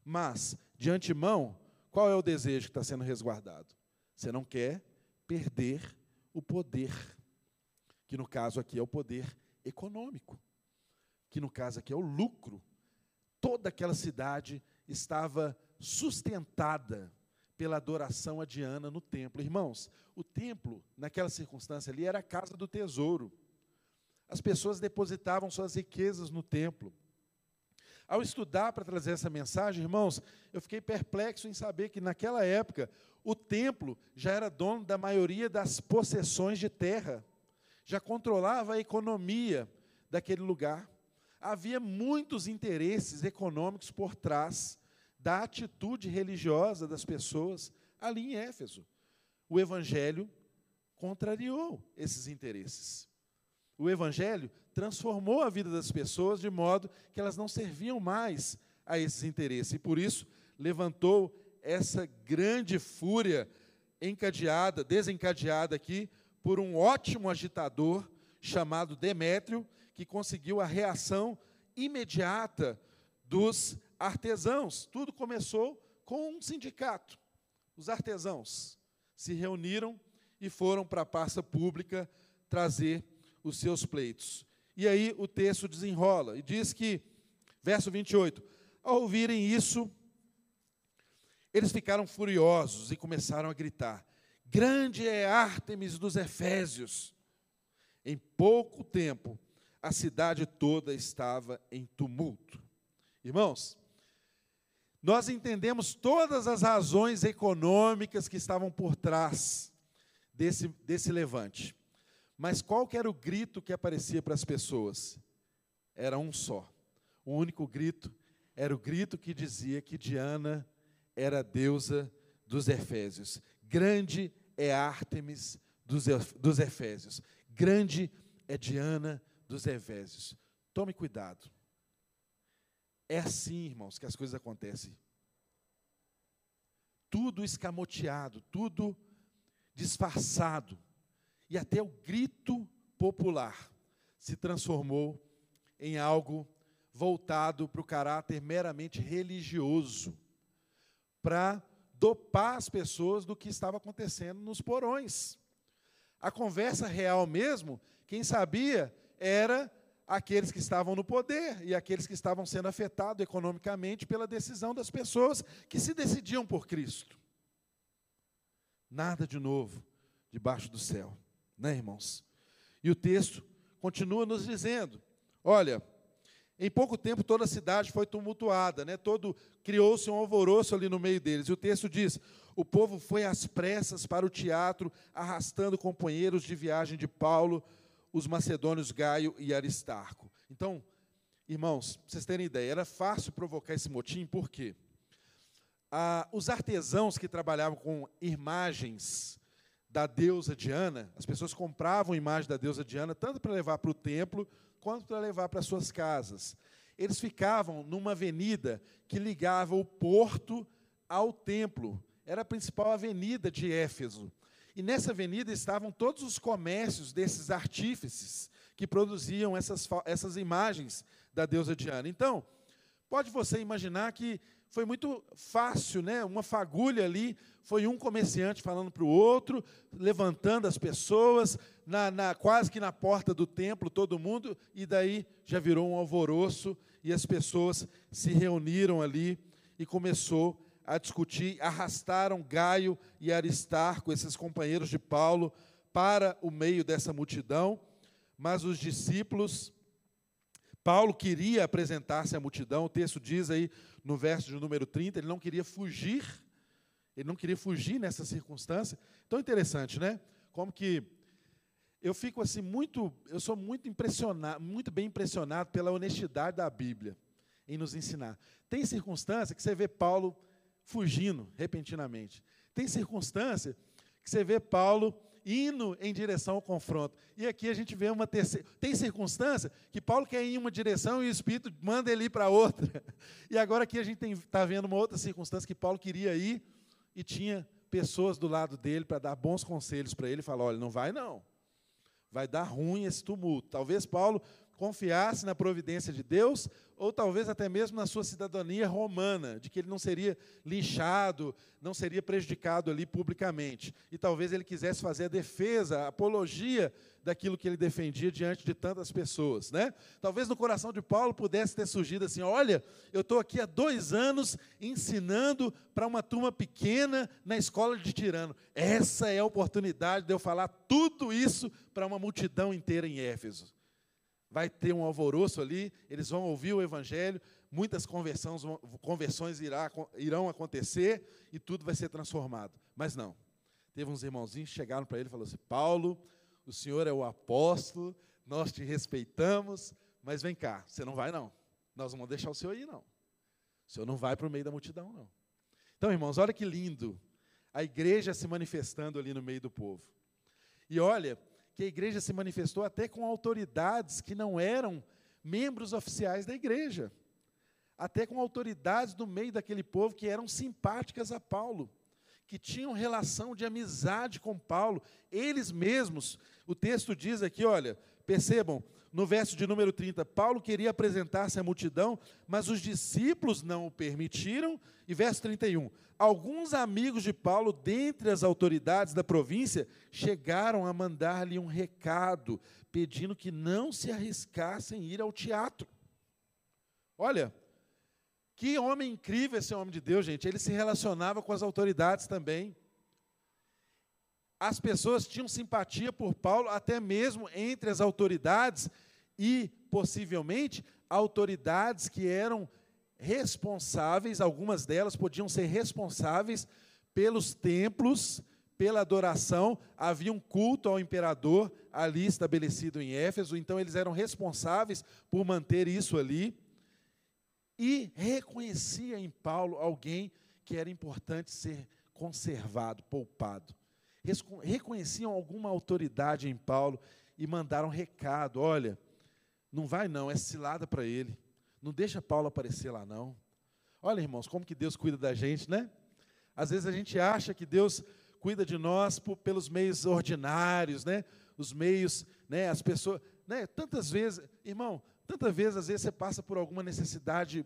Mas, de antemão, qual é o desejo que está sendo resguardado? Você não quer perder o poder, que no caso aqui é o poder econômico, que no caso aqui é o lucro. Toda aquela cidade estava sustentada pela adoração a Diana no templo. Irmãos, o templo, naquela circunstância ali, era a casa do tesouro. As pessoas depositavam suas riquezas no templo. Ao estudar para trazer essa mensagem, irmãos, eu fiquei perplexo em saber que naquela época o templo já era dono da maioria das possessões de terra, já controlava a economia daquele lugar. Havia muitos interesses econômicos por trás da atitude religiosa das pessoas ali em Éfeso. O Evangelho contrariou esses interesses. O Evangelho transformou a vida das pessoas de modo que elas não serviam mais a esses interesses. E por isso levantou essa grande fúria encadeada, desencadeada aqui por um ótimo agitador chamado Demétrio, que conseguiu a reação imediata dos artesãos. Tudo começou com um sindicato. Os artesãos se reuniram e foram para a praça pública trazer os seus pleitos. E aí o texto desenrola e diz que, verso 28, ao ouvirem isso, eles ficaram furiosos e começaram a gritar: Grande é Ártemis dos Efésios! Em pouco tempo, a cidade toda estava em tumulto. Irmãos, nós entendemos todas as razões econômicas que estavam por trás desse, desse levante. Mas qual que era o grito que aparecia para as pessoas? Era um só. O único grito era o grito que dizia que Diana era a deusa dos Efésios. Grande é Ártemis dos, dos Efésios. Grande é Diana dos Efésios. Tome cuidado. É assim, irmãos, que as coisas acontecem. Tudo escamoteado, tudo disfarçado. E até o grito popular se transformou em algo voltado para o caráter meramente religioso, para dopar as pessoas do que estava acontecendo nos porões. A conversa real mesmo, quem sabia era aqueles que estavam no poder e aqueles que estavam sendo afetados economicamente pela decisão das pessoas que se decidiam por Cristo. Nada de novo debaixo do céu, né, irmãos? E o texto continua nos dizendo: olha, em pouco tempo toda a cidade foi tumultuada, né? Todo criou-se um alvoroço ali no meio deles. E o texto diz: o povo foi às pressas para o teatro, arrastando companheiros de viagem de Paulo, os macedônios Gaio e Aristarco. Então, irmãos, para vocês terem ideia, era fácil provocar esse motim, por quê? Ah, os artesãos que trabalhavam com imagens da deusa Diana, as pessoas compravam imagem da deusa Diana, tanto para levar para o templo, quanto para levar para suas casas. Eles ficavam numa avenida que ligava o porto ao templo. Era a principal avenida de Éfeso. E nessa avenida estavam todos os comércios desses artífices que produziam essas, essas imagens da deusa Diana. Então, pode você imaginar que foi muito fácil, né? Uma fagulha ali, foi um comerciante falando para o outro, levantando as pessoas, na, na, quase que na porta do templo, todo mundo, e daí já virou um alvoroço, e as pessoas se reuniram ali e começou a discutir, arrastaram Gaio e Aristarco, esses companheiros de Paulo, para o meio dessa multidão, mas os discípulos, Paulo queria apresentar-se à multidão, o texto diz aí no verso de número 30, ele não queria fugir, ele não queria fugir nessa circunstância. Então interessante, né? Como que eu fico assim muito, eu sou muito impressionado, muito bem impressionado pela honestidade da Bíblia em nos ensinar. Tem circunstância que você vê Paulo fugindo repentinamente. Tem circunstância que você vê Paulo indo em direção ao confronto. E aqui a gente vê uma terceira. Tem circunstância que Paulo quer ir em uma direção e o Espírito manda ele ir para outra. E agora aqui a gente está vendo uma outra circunstância que Paulo queria ir e tinha pessoas do lado dele para dar bons conselhos para ele e falar: olha, não vai não. Vai dar ruim esse tumulto. Talvez Paulo confiasse na providência de Deus, ou talvez até mesmo na sua cidadania romana, de que ele não seria linchado, não seria prejudicado ali publicamente. E talvez ele quisesse fazer a defesa, a apologia daquilo que ele defendia diante de tantas pessoas. Né? Talvez no coração de Paulo pudesse ter surgido assim: olha, eu estou aqui há dois anos ensinando para uma turma pequena na escola de Tirano. Essa é a oportunidade de eu falar tudo isso para uma multidão inteira em Éfeso vai ter um alvoroço ali, eles vão ouvir o Evangelho, muitas conversões, conversões irá, irão acontecer e tudo vai ser transformado. Mas não. Teve uns irmãozinhos que chegaram para ele e falaram assim: Paulo, o senhor é o apóstolo, nós te respeitamos, mas vem cá, você não vai não. Nós não vamos deixar o senhor ir, não. O senhor não vai para o meio da multidão, não. Então, irmãos, olha que lindo. A igreja se manifestando ali no meio do povo. E olha, que a igreja se manifestou até com autoridades que não eram membros oficiais da igreja, até com autoridades do meio daquele povo que eram simpáticas a Paulo, que tinham relação de amizade com Paulo, eles mesmos, o texto diz aqui, olha, percebam, no verso de número 30, Paulo queria apresentar-se à multidão, mas os discípulos não o permitiram. E verso 31, alguns amigos de Paulo, dentre as autoridades da província, chegaram a mandar-lhe um recado, pedindo que não se arriscassem ir ao teatro. Olha, que homem incrível esse homem de Deus, gente. Ele se relacionava com as autoridades também. As pessoas tinham simpatia por Paulo, até mesmo entre as autoridades, e possivelmente autoridades que eram responsáveis, algumas delas podiam ser responsáveis pelos templos, pela adoração, havia um culto ao imperador ali estabelecido em Éfeso, então eles eram responsáveis por manter isso ali. E reconhecia em Paulo alguém que era importante ser conservado, poupado reconheciam alguma autoridade em Paulo e mandaram recado: olha, não vai não, é cilada para ele. Não deixa Paulo aparecer lá não. Olha, irmãos, como que Deus cuida da gente, né? Às vezes a gente acha que Deus cuida de nós por, pelos meios ordinários, né? Os meios, né? As pessoas, né? Tantas vezes, irmão, tantas vezes às vezes você passa por alguma necessidade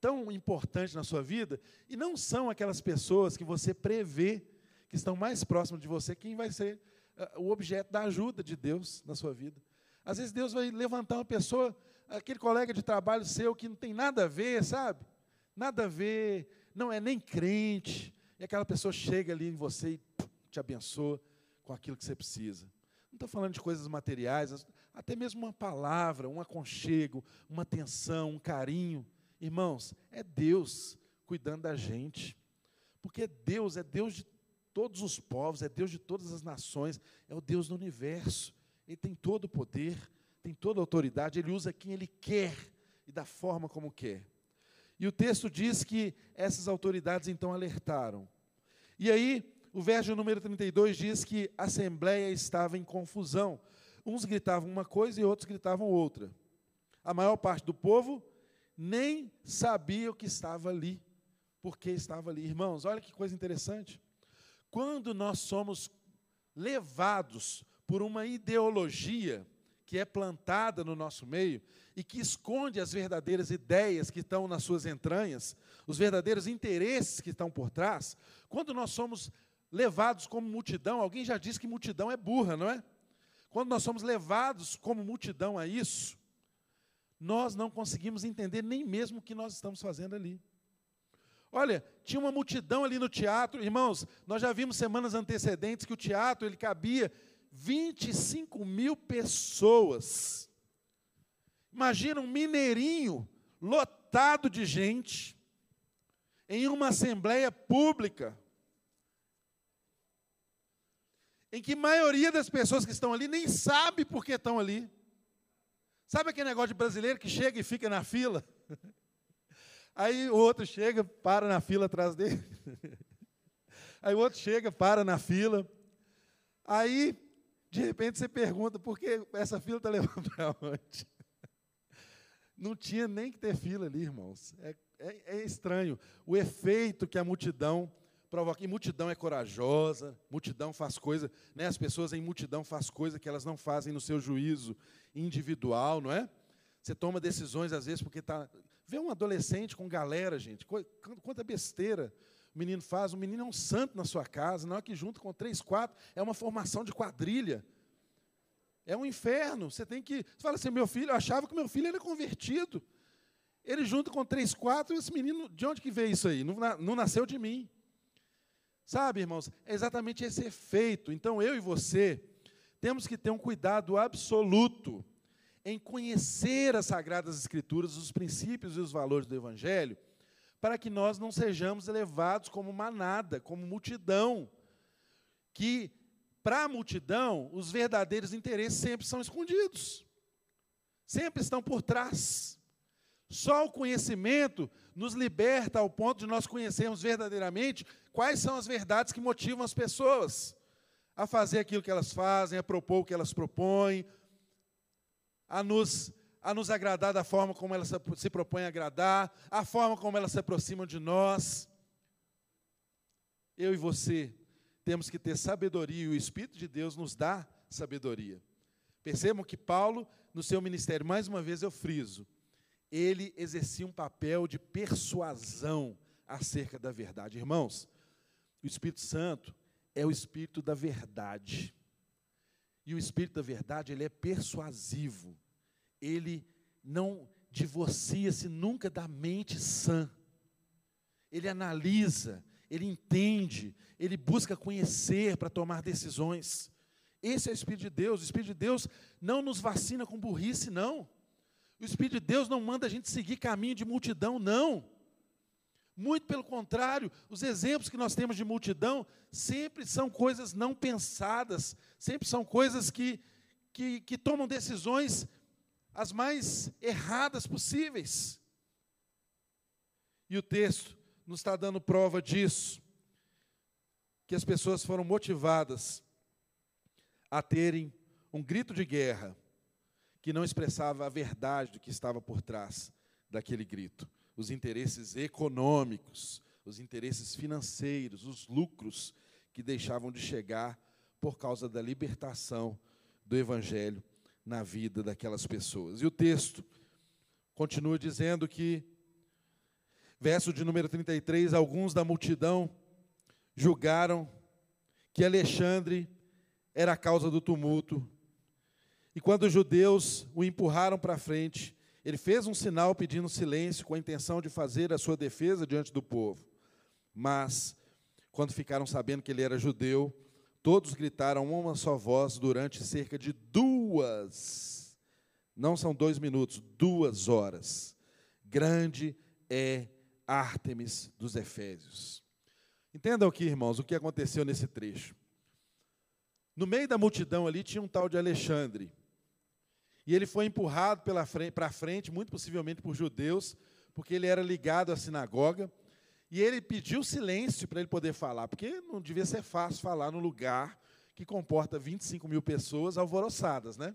tão importante na sua vida e não são aquelas pessoas que você prevê que estão mais próximos de você, quem vai ser uh, o objeto da ajuda de Deus na sua vida. Às vezes Deus vai levantar uma pessoa, aquele colega de trabalho seu que não tem nada a ver, sabe? Nada a ver, não é nem crente, e aquela pessoa chega ali em você e te abençoa com aquilo que você precisa. Não estou falando de coisas materiais, até mesmo uma palavra, um aconchego, uma atenção, um carinho. Irmãos, é Deus cuidando da gente. Porque Deus é Deus de todos os povos, é Deus de todas as nações, é o Deus do universo. Ele tem todo o poder, tem toda a autoridade, ele usa quem ele quer e da forma como quer. E o texto diz que essas autoridades então alertaram. E aí, o verso número 32 diz que a assembleia estava em confusão. Uns gritavam uma coisa e outros gritavam outra. A maior parte do povo nem sabia o que estava ali, porque estava ali. Irmãos, olha que coisa interessante. Quando nós somos levados por uma ideologia que é plantada no nosso meio e que esconde as verdadeiras ideias que estão nas suas entranhas, os verdadeiros interesses que estão por trás, quando nós somos levados como multidão, alguém já disse que multidão é burra, não é? Quando nós somos levados como multidão a isso, nós não conseguimos entender nem mesmo o que nós estamos fazendo ali. Olha, tinha uma multidão ali no teatro, irmãos, nós já vimos semanas antecedentes que o teatro ele cabia 25 mil pessoas. Imagina um mineirinho lotado de gente em uma assembleia pública, em que a maioria das pessoas que estão ali nem sabe por que estão ali. Sabe aquele negócio de brasileiro que chega e fica na fila? Aí o outro chega, para na fila atrás dele. Aí o outro chega, para na fila. Aí de repente você pergunta, por que essa fila está levando para onde? Não tinha nem que ter fila ali, irmãos. É, é, é, estranho. O efeito que a multidão provoca. E multidão é corajosa, multidão faz coisa, né? as pessoas em multidão faz coisa que elas não fazem no seu juízo individual, não é? Você toma decisões, às vezes, porque está. Vê um adolescente com galera, gente, quanta besteira o menino faz. O menino é um santo na sua casa, não é que junto com três, quatro, é uma formação de quadrilha. É um inferno. Você tem que. Você fala assim, meu filho, eu achava que meu filho era convertido. Ele junto com três, quatro, esse menino, de onde que veio isso aí? Não, não nasceu de mim. Sabe, irmãos, é exatamente esse efeito. Então, eu e você temos que ter um cuidado absoluto em conhecer as Sagradas Escrituras, os princípios e os valores do Evangelho, para que nós não sejamos levados como manada, como multidão, que para a multidão os verdadeiros interesses sempre são escondidos, sempre estão por trás. Só o conhecimento nos liberta ao ponto de nós conhecermos verdadeiramente quais são as verdades que motivam as pessoas a fazer aquilo que elas fazem, a propor o que elas propõem, a nos a nos agradar da forma como ela se propõe a agradar, a forma como elas se aproximam de nós. Eu e você temos que ter sabedoria e o Espírito de Deus nos dá sabedoria. Percebam que Paulo, no seu ministério, mais uma vez eu friso, ele exercia um papel de persuasão acerca da verdade. Irmãos, o Espírito Santo é o Espírito da verdade. E o Espírito da verdade, ele é persuasivo ele não divorcia-se nunca da mente sã. Ele analisa, ele entende, ele busca conhecer para tomar decisões. Esse é o Espírito de Deus. O Espírito de Deus não nos vacina com burrice, não. O Espírito de Deus não manda a gente seguir caminho de multidão, não. Muito pelo contrário, os exemplos que nós temos de multidão sempre são coisas não pensadas, sempre são coisas que, que, que tomam decisões as mais erradas possíveis. E o texto nos está dando prova disso, que as pessoas foram motivadas a terem um grito de guerra que não expressava a verdade do que estava por trás daquele grito. Os interesses econômicos, os interesses financeiros, os lucros que deixavam de chegar por causa da libertação do Evangelho na vida daquelas pessoas. E o texto continua dizendo que, verso de número 33, alguns da multidão julgaram que Alexandre era a causa do tumulto. E quando os judeus o empurraram para frente, ele fez um sinal pedindo silêncio com a intenção de fazer a sua defesa diante do povo. Mas, quando ficaram sabendo que ele era judeu, Todos gritaram uma só voz durante cerca de duas, não são dois minutos, duas horas. Grande é Ártemis dos Efésios. Entendam aqui, irmãos, o que aconteceu nesse trecho. No meio da multidão ali tinha um tal de Alexandre. E ele foi empurrado para frente, muito possivelmente por judeus, porque ele era ligado à sinagoga. E ele pediu silêncio para ele poder falar, porque não devia ser fácil falar num lugar que comporta 25 mil pessoas alvoroçadas, né?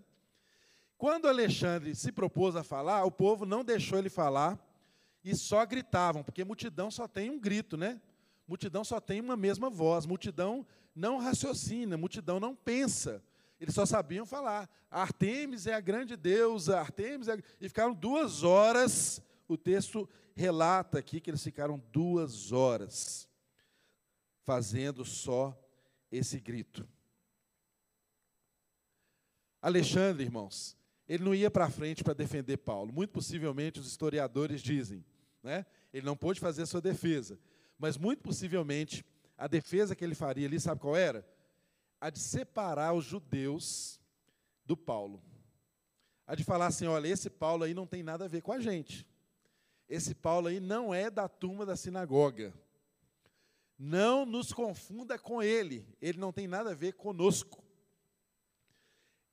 Quando Alexandre se propôs a falar, o povo não deixou ele falar e só gritavam, porque multidão só tem um grito, né? Multidão só tem uma mesma voz, multidão não raciocina, multidão não pensa. Eles só sabiam falar. Artemis é a grande deusa, Artemis é... E ficaram duas horas o texto relata aqui que eles ficaram duas horas fazendo só esse grito. Alexandre, irmãos, ele não ia para frente para defender Paulo. Muito possivelmente os historiadores dizem, né? Ele não pôde fazer a sua defesa, mas muito possivelmente a defesa que ele faria ali, sabe qual era? A de separar os judeus do Paulo. A de falar assim, olha, esse Paulo aí não tem nada a ver com a gente. Esse Paulo aí não é da turma da sinagoga. Não nos confunda com ele, ele não tem nada a ver conosco.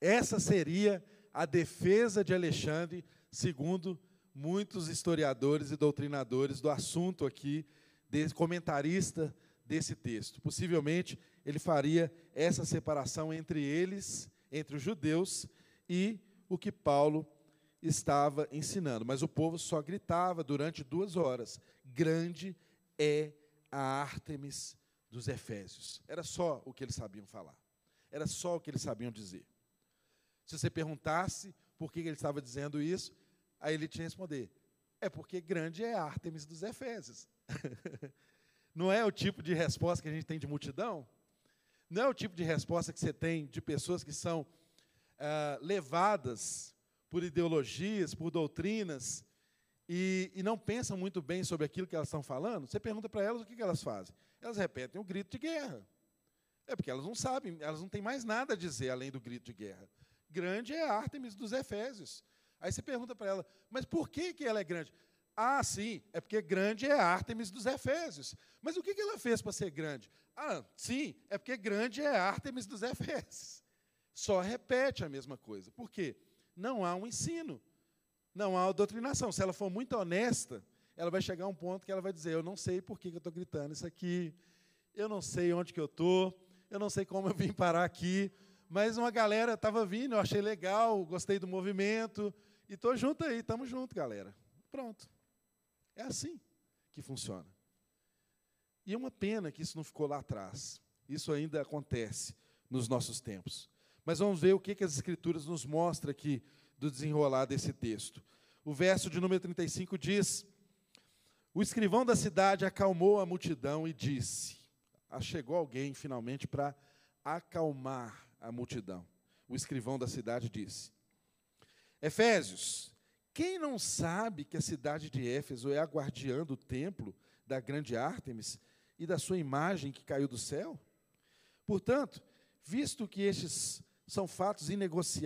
Essa seria a defesa de Alexandre, segundo muitos historiadores e doutrinadores do assunto aqui, desse comentarista desse texto. Possivelmente ele faria essa separação entre eles, entre os judeus e o que Paulo estava ensinando, mas o povo só gritava durante duas horas: Grande é a Ártemis dos Efésios. Era só o que eles sabiam falar, era só o que eles sabiam dizer. Se você perguntasse por que ele estava dizendo isso, aí ele que responder: É porque grande é a Ártemis dos Efésios. Não é o tipo de resposta que a gente tem de multidão? Não é o tipo de resposta que você tem de pessoas que são ah, levadas por ideologias, por doutrinas, e, e, não pensam muito bem sobre aquilo que elas estão falando, você pergunta para elas o que, que elas fazem. Elas repetem o grito de guerra. É porque elas não sabem, elas não têm mais nada a dizer além do grito de guerra. Grande é a Ártemis dos Efésios. Aí você pergunta para ela, mas por que, que ela é grande? Ah, sim, é porque grande é Ártemis dos Efésios. Mas o que, ela fez para ser grande? Ah, sim, é porque grande é Ártemis dos Efésios. Só repete a mesma coisa. Por quê? não há um ensino, não há doutrinação. Se ela for muito honesta, ela vai chegar a um ponto que ela vai dizer: Eu não sei por que eu estou gritando isso aqui, eu não sei onde que eu estou, eu não sei como eu vim parar aqui, mas uma galera estava vindo, eu achei legal, gostei do movimento, e estou junto aí, estamos juntos, galera. Pronto. É assim que funciona. E é uma pena que isso não ficou lá atrás. Isso ainda acontece nos nossos tempos. Mas vamos ver o que, as Escrituras nos mostram aqui do desenrolar desse texto. O verso de número 35 diz: O escrivão da cidade acalmou a multidão e disse: ah, Chegou alguém finalmente para acalmar a multidão. O escrivão da cidade disse: Efésios, quem não sabe que a cidade de Éfeso é a guardiã do templo da grande Ártemis e da sua imagem que caiu do céu? Portanto, visto que estes são fatos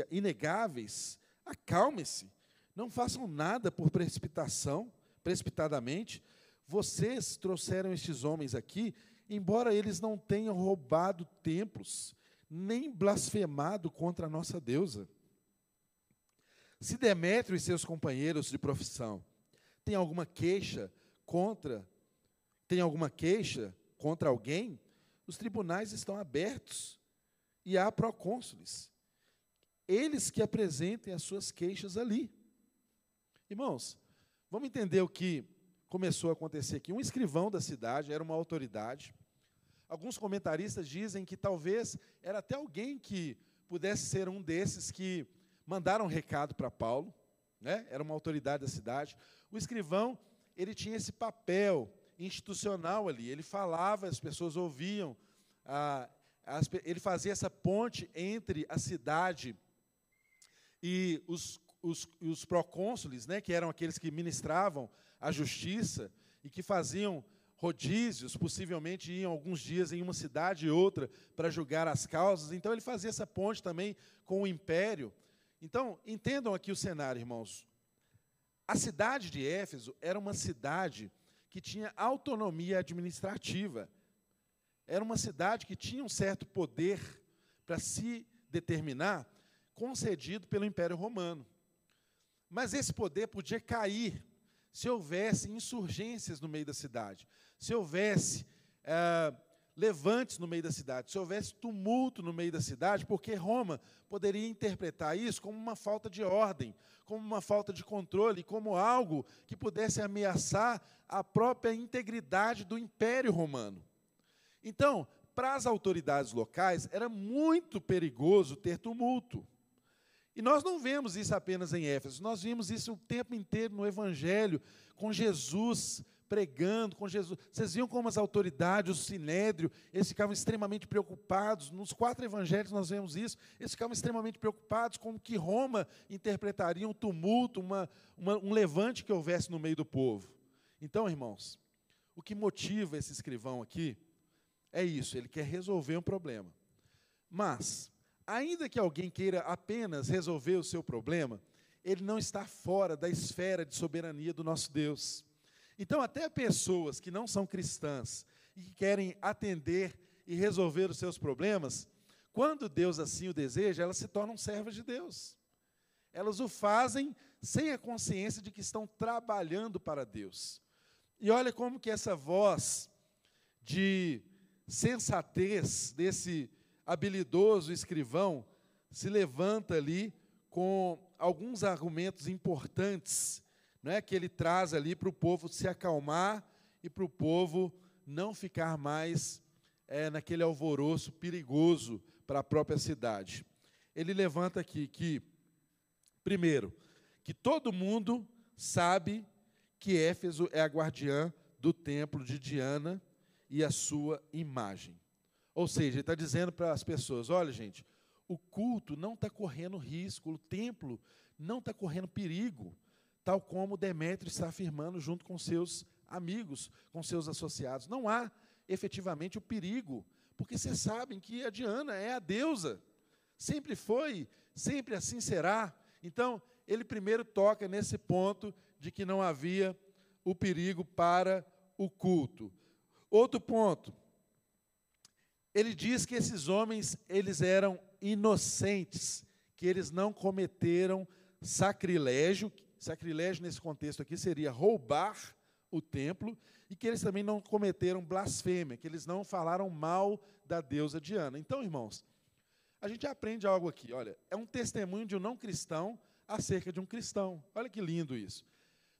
inegáveis. Acalme-se. Não façam nada por precipitação, precipitadamente. Vocês trouxeram estes homens aqui, embora eles não tenham roubado templos, nem blasfemado contra a nossa deusa. Se Demétrio e seus companheiros de profissão têm alguma queixa contra, têm alguma queixa contra alguém, os tribunais estão abertos e há procônsules. Eles que apresentem as suas queixas ali. Irmãos, vamos entender o que começou a acontecer aqui. Um escrivão da cidade era uma autoridade. Alguns comentaristas dizem que talvez era até alguém que pudesse ser um desses que mandaram um recado para Paulo, né? Era uma autoridade da cidade. O escrivão, ele tinha esse papel institucional ali. Ele falava, as pessoas ouviam. Ah, ele fazia essa ponte entre a cidade e os, os, os procônsules, né, que eram aqueles que ministravam a justiça e que faziam rodízios, possivelmente iam alguns dias em uma cidade e outra para julgar as causas. Então ele fazia essa ponte também com o império. Então, entendam aqui o cenário, irmãos. A cidade de Éfeso era uma cidade que tinha autonomia administrativa. Era uma cidade que tinha um certo poder para se determinar, concedido pelo Império Romano. Mas esse poder podia cair se houvesse insurgências no meio da cidade, se houvesse é, levantes no meio da cidade, se houvesse tumulto no meio da cidade, porque Roma poderia interpretar isso como uma falta de ordem, como uma falta de controle, como algo que pudesse ameaçar a própria integridade do Império Romano. Então, para as autoridades locais, era muito perigoso ter tumulto. E nós não vemos isso apenas em Éfeso, nós vimos isso o tempo inteiro no Evangelho, com Jesus pregando, com Jesus. Vocês viam como as autoridades, o sinédrio, eles ficavam extremamente preocupados. Nos quatro evangelhos nós vemos isso. Eles ficavam extremamente preocupados com que Roma interpretaria um tumulto, uma, uma, um levante que houvesse no meio do povo. Então, irmãos, o que motiva esse escrivão aqui é isso, ele quer resolver um problema. Mas, ainda que alguém queira apenas resolver o seu problema, ele não está fora da esfera de soberania do nosso Deus. Então, até pessoas que não são cristãs e que querem atender e resolver os seus problemas, quando Deus assim o deseja, elas se tornam servas de Deus. Elas o fazem sem a consciência de que estão trabalhando para Deus. E olha como que essa voz de sensatez desse habilidoso escrivão se levanta ali com alguns argumentos importantes não é, que ele traz ali para o povo se acalmar e para o povo não ficar mais é, naquele alvoroço perigoso para a própria cidade. Ele levanta aqui que, primeiro, que todo mundo sabe que Éfeso é a guardiã do templo de Diana e a sua imagem. Ou seja, ele está dizendo para as pessoas: olha, gente, o culto não está correndo risco, o templo não está correndo perigo, tal como Demétrio está afirmando junto com seus amigos, com seus associados. Não há efetivamente o perigo, porque vocês sabem que a Diana é a deusa, sempre foi, sempre assim será. Então, ele primeiro toca nesse ponto de que não havia o perigo para o culto. Outro ponto. Ele diz que esses homens, eles eram inocentes, que eles não cometeram sacrilégio. Sacrilégio nesse contexto aqui seria roubar o templo e que eles também não cometeram blasfêmia, que eles não falaram mal da deusa Diana. Então, irmãos, a gente aprende algo aqui, olha, é um testemunho de um não cristão acerca de um cristão. Olha que lindo isso.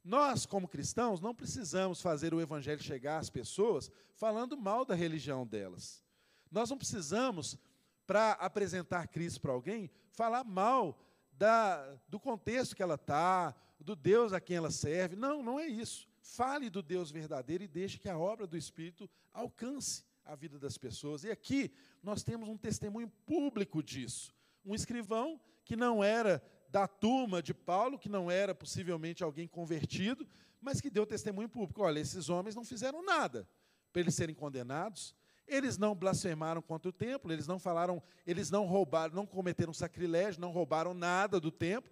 Nós, como cristãos, não precisamos fazer o evangelho chegar às pessoas falando mal da religião delas. Nós não precisamos, para apresentar Cristo para alguém, falar mal da, do contexto que ela está, do Deus a quem ela serve. Não, não é isso. Fale do Deus verdadeiro e deixe que a obra do Espírito alcance a vida das pessoas. E aqui nós temos um testemunho público disso. Um escrivão que não era da turma de Paulo, que não era possivelmente alguém convertido, mas que deu testemunho público. Olha, esses homens não fizeram nada para eles serem condenados. Eles não blasfemaram contra o templo, eles não falaram, eles não roubaram, não cometeram sacrilégio, não roubaram nada do templo.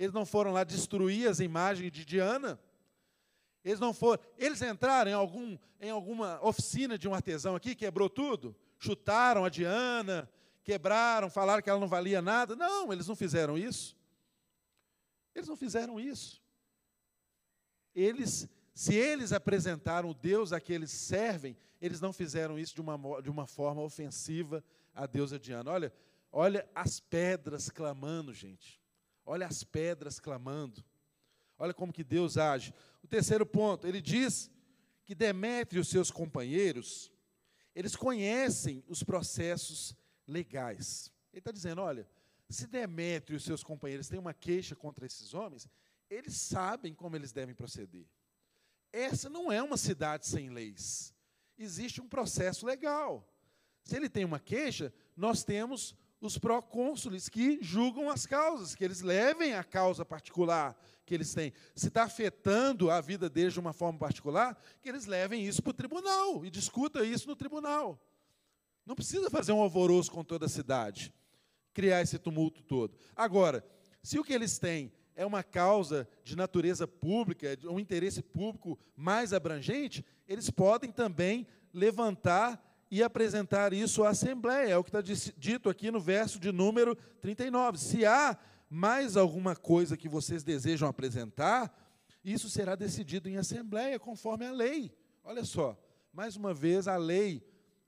Eles não foram lá destruir as imagens de Diana. Eles não foram, eles entraram em algum em alguma oficina de um artesão aqui, quebrou tudo, chutaram a Diana, quebraram, falaram que ela não valia nada. Não, eles não fizeram isso. Eles não fizeram isso. Eles, se eles apresentaram o Deus a que eles servem, eles não fizeram isso de uma, de uma forma ofensiva a Deus Diana. Olha, olha as pedras clamando, gente. Olha as pedras clamando. Olha como que Deus age. O terceiro ponto, ele diz que Demétrio e os seus companheiros, eles conhecem os processos legais. Ele está dizendo, olha, se Demétrio e os seus companheiros têm uma queixa contra esses homens, eles sabem como eles devem proceder. Essa não é uma cidade sem leis. Existe um processo legal. Se ele tem uma queixa, nós temos os procônsules que julgam as causas, que eles levem a causa particular que eles têm. Se está afetando a vida deles de uma forma particular, que eles levem isso para o tribunal e discutam isso no tribunal. Não precisa fazer um alvoroço com toda a cidade, criar esse tumulto todo. Agora, se o que eles têm é uma causa de natureza pública, um interesse público mais abrangente, eles podem também levantar e apresentar isso à Assembleia. É o que está dito aqui no verso de número 39. Se há mais alguma coisa que vocês desejam apresentar, isso será decidido em Assembleia, conforme a lei. Olha só, mais uma vez, a lei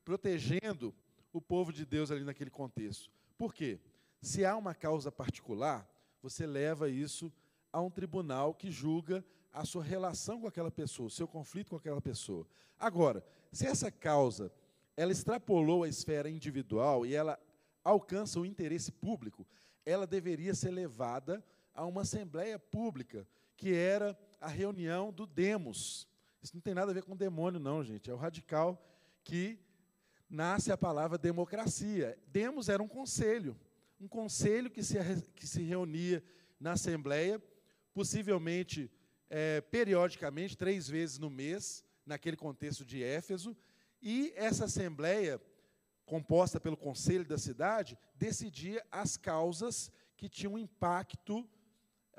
protegendo o povo de Deus ali naquele contexto. Por quê? Se há uma causa particular, você leva isso a um tribunal que julga a sua relação com aquela pessoa, o seu conflito com aquela pessoa. Agora, se essa causa ela extrapolou a esfera individual e ela alcança o interesse público, ela deveria ser levada a uma assembleia pública, que era a reunião do demos. Isso não tem nada a ver com demônio, não, gente. É o radical que nasce a palavra democracia. Demos era um conselho, um conselho que se, que se reunia na assembleia, possivelmente é, periodicamente, três vezes no mês, naquele contexto de Éfeso, e essa assembleia, composta pelo conselho da cidade, decidia as causas que tinham um impacto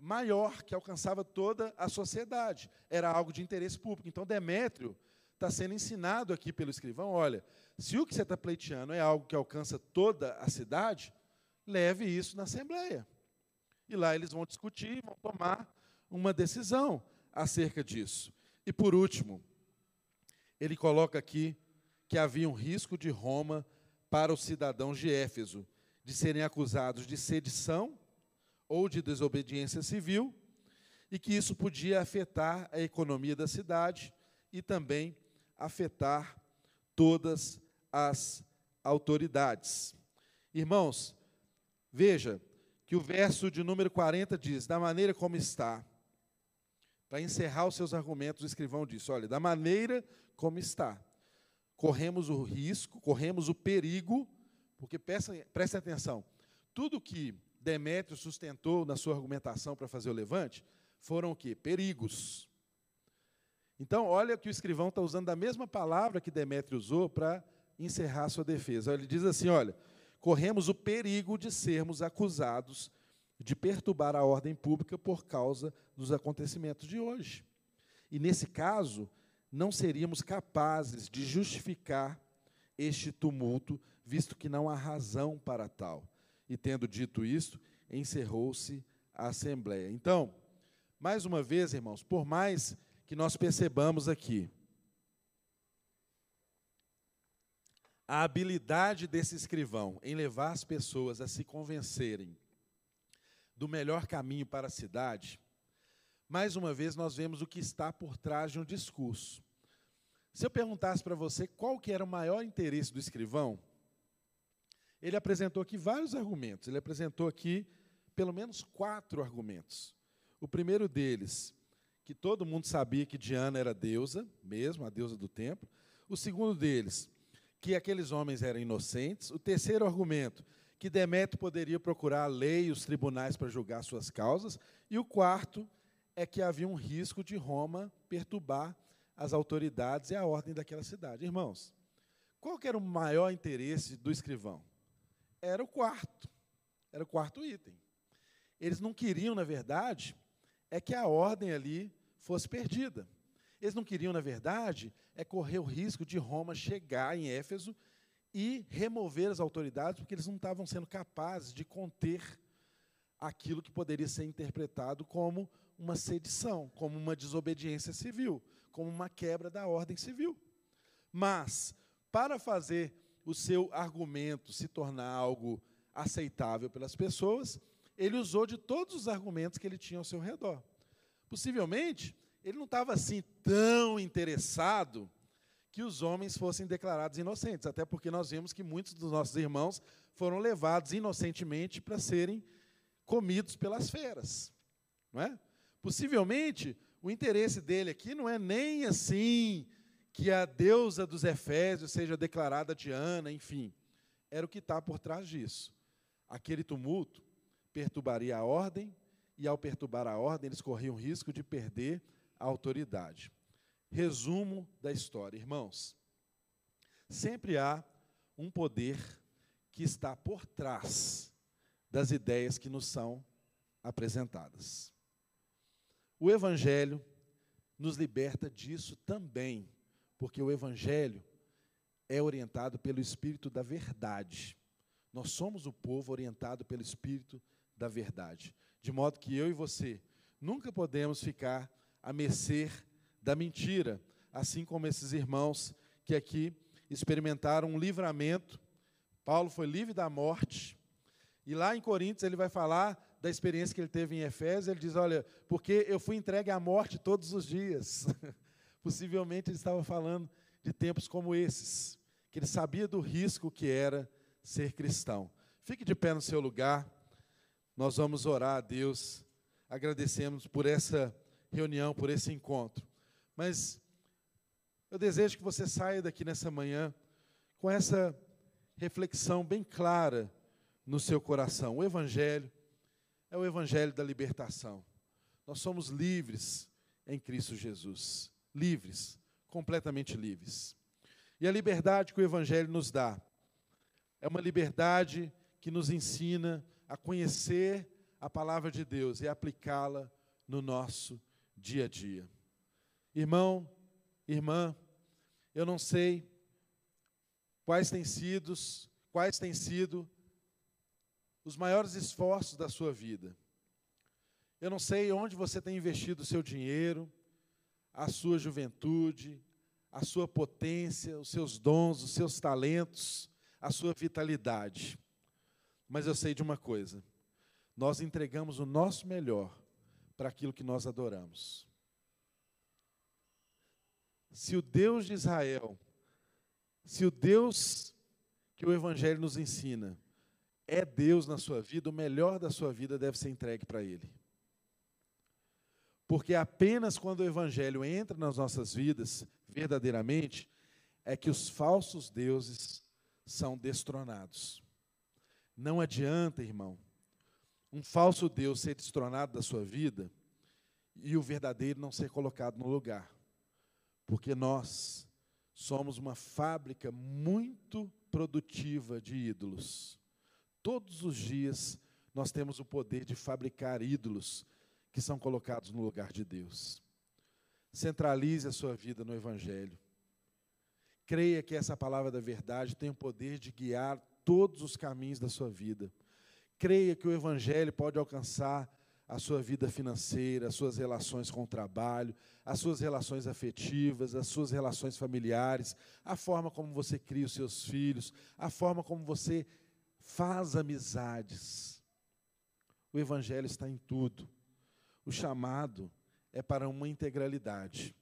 maior, que alcançava toda a sociedade. Era algo de interesse público. Então, Demétrio está sendo ensinado aqui pelo escrivão: olha, se o que você está pleiteando é algo que alcança toda a cidade, leve isso na Assembleia. E lá eles vão discutir, vão tomar uma decisão acerca disso. E por último, ele coloca aqui que havia um risco de Roma para os cidadãos de Éfeso de serem acusados de sedição ou de desobediência civil e que isso podia afetar a economia da cidade e também afetar todas as autoridades. Irmãos, veja que o verso de número 40 diz: da maneira como está. Para encerrar os seus argumentos, o escrivão disse: olha, da maneira como está corremos o risco, corremos o perigo, porque prestem, atenção, tudo que Demétrio sustentou na sua argumentação para fazer o levante foram o quê? Perigos. Então, olha que o escrivão está usando a mesma palavra que Demétrio usou para encerrar sua defesa. Ele diz assim: olha, corremos o perigo de sermos acusados de perturbar a ordem pública por causa dos acontecimentos de hoje. E nesse caso, não seríamos capazes de justificar este tumulto, visto que não há razão para tal. E tendo dito isto, encerrou-se a assembleia. Então, mais uma vez, irmãos, por mais que nós percebamos aqui a habilidade desse escrivão em levar as pessoas a se convencerem do melhor caminho para a cidade, mais uma vez nós vemos o que está por trás de um discurso. Se eu perguntasse para você qual que era o maior interesse do escrivão, ele apresentou aqui vários argumentos. Ele apresentou aqui pelo menos quatro argumentos. O primeiro deles, que todo mundo sabia que Diana era deusa, mesmo, a deusa do templo. O segundo deles, que aqueles homens eram inocentes. O terceiro argumento, que Demétrio poderia procurar a lei e os tribunais para julgar suas causas. E o quarto é que havia um risco de Roma perturbar as autoridades e a ordem daquela cidade. Irmãos, qual que era o maior interesse do escrivão? Era o quarto. Era o quarto item. Eles não queriam, na verdade, é que a ordem ali fosse perdida. Eles não queriam, na verdade, é correr o risco de Roma chegar em Éfeso e remover as autoridades, porque eles não estavam sendo capazes de conter aquilo que poderia ser interpretado como uma sedição, como uma desobediência civil, como uma quebra da ordem civil. Mas, para fazer o seu argumento se tornar algo aceitável pelas pessoas, ele usou de todos os argumentos que ele tinha ao seu redor. Possivelmente, ele não estava assim tão interessado que os homens fossem declarados inocentes, até porque nós vimos que muitos dos nossos irmãos foram levados inocentemente para serem comidos pelas feras, não é? Possivelmente, o interesse dele aqui não é nem assim que a deusa dos Efésios seja declarada Diana, enfim. Era o que está por trás disso. Aquele tumulto perturbaria a ordem, e ao perturbar a ordem, eles corriam risco de perder a autoridade. Resumo da história, irmãos. Sempre há um poder que está por trás das ideias que nos são apresentadas. O Evangelho nos liberta disso também, porque o Evangelho é orientado pelo Espírito da verdade. Nós somos o povo orientado pelo Espírito da verdade. De modo que eu e você nunca podemos ficar a mercê da mentira, assim como esses irmãos que aqui experimentaram um livramento. Paulo foi livre da morte. E lá em Coríntios ele vai falar da experiência que ele teve em Efésios. Ele diz: Olha, porque eu fui entregue à morte todos os dias. Possivelmente ele estava falando de tempos como esses, que ele sabia do risco que era ser cristão. Fique de pé no seu lugar. Nós vamos orar a Deus. Agradecemos por essa reunião, por esse encontro. Mas eu desejo que você saia daqui nessa manhã com essa reflexão bem clara no seu coração. O Evangelho é o Evangelho da libertação. Nós somos livres em Cristo Jesus. Livres, completamente livres. E a liberdade que o Evangelho nos dá é uma liberdade que nos ensina a conhecer a palavra de Deus e aplicá-la no nosso dia a dia. Irmão, irmã, eu não sei quais têm sido, quais têm sido os maiores esforços da sua vida. Eu não sei onde você tem investido o seu dinheiro, a sua juventude, a sua potência, os seus dons, os seus talentos, a sua vitalidade. Mas eu sei de uma coisa: nós entregamos o nosso melhor para aquilo que nós adoramos. Se o Deus de Israel, se o Deus que o Evangelho nos ensina, é Deus na sua vida, o melhor da sua vida deve ser entregue para Ele. Porque apenas quando o Evangelho entra nas nossas vidas, verdadeiramente, é que os falsos deuses são destronados. Não adianta, irmão, um falso Deus ser destronado da sua vida e o verdadeiro não ser colocado no lugar. Porque nós somos uma fábrica muito produtiva de ídolos. Todos os dias nós temos o poder de fabricar ídolos que são colocados no lugar de Deus. Centralize a sua vida no Evangelho. Creia que essa palavra da verdade tem o poder de guiar todos os caminhos da sua vida. Creia que o Evangelho pode alcançar a sua vida financeira, as suas relações com o trabalho, as suas relações afetivas, as suas relações familiares, a forma como você cria os seus filhos, a forma como você faz amizades. O Evangelho está em tudo. O chamado é para uma integralidade.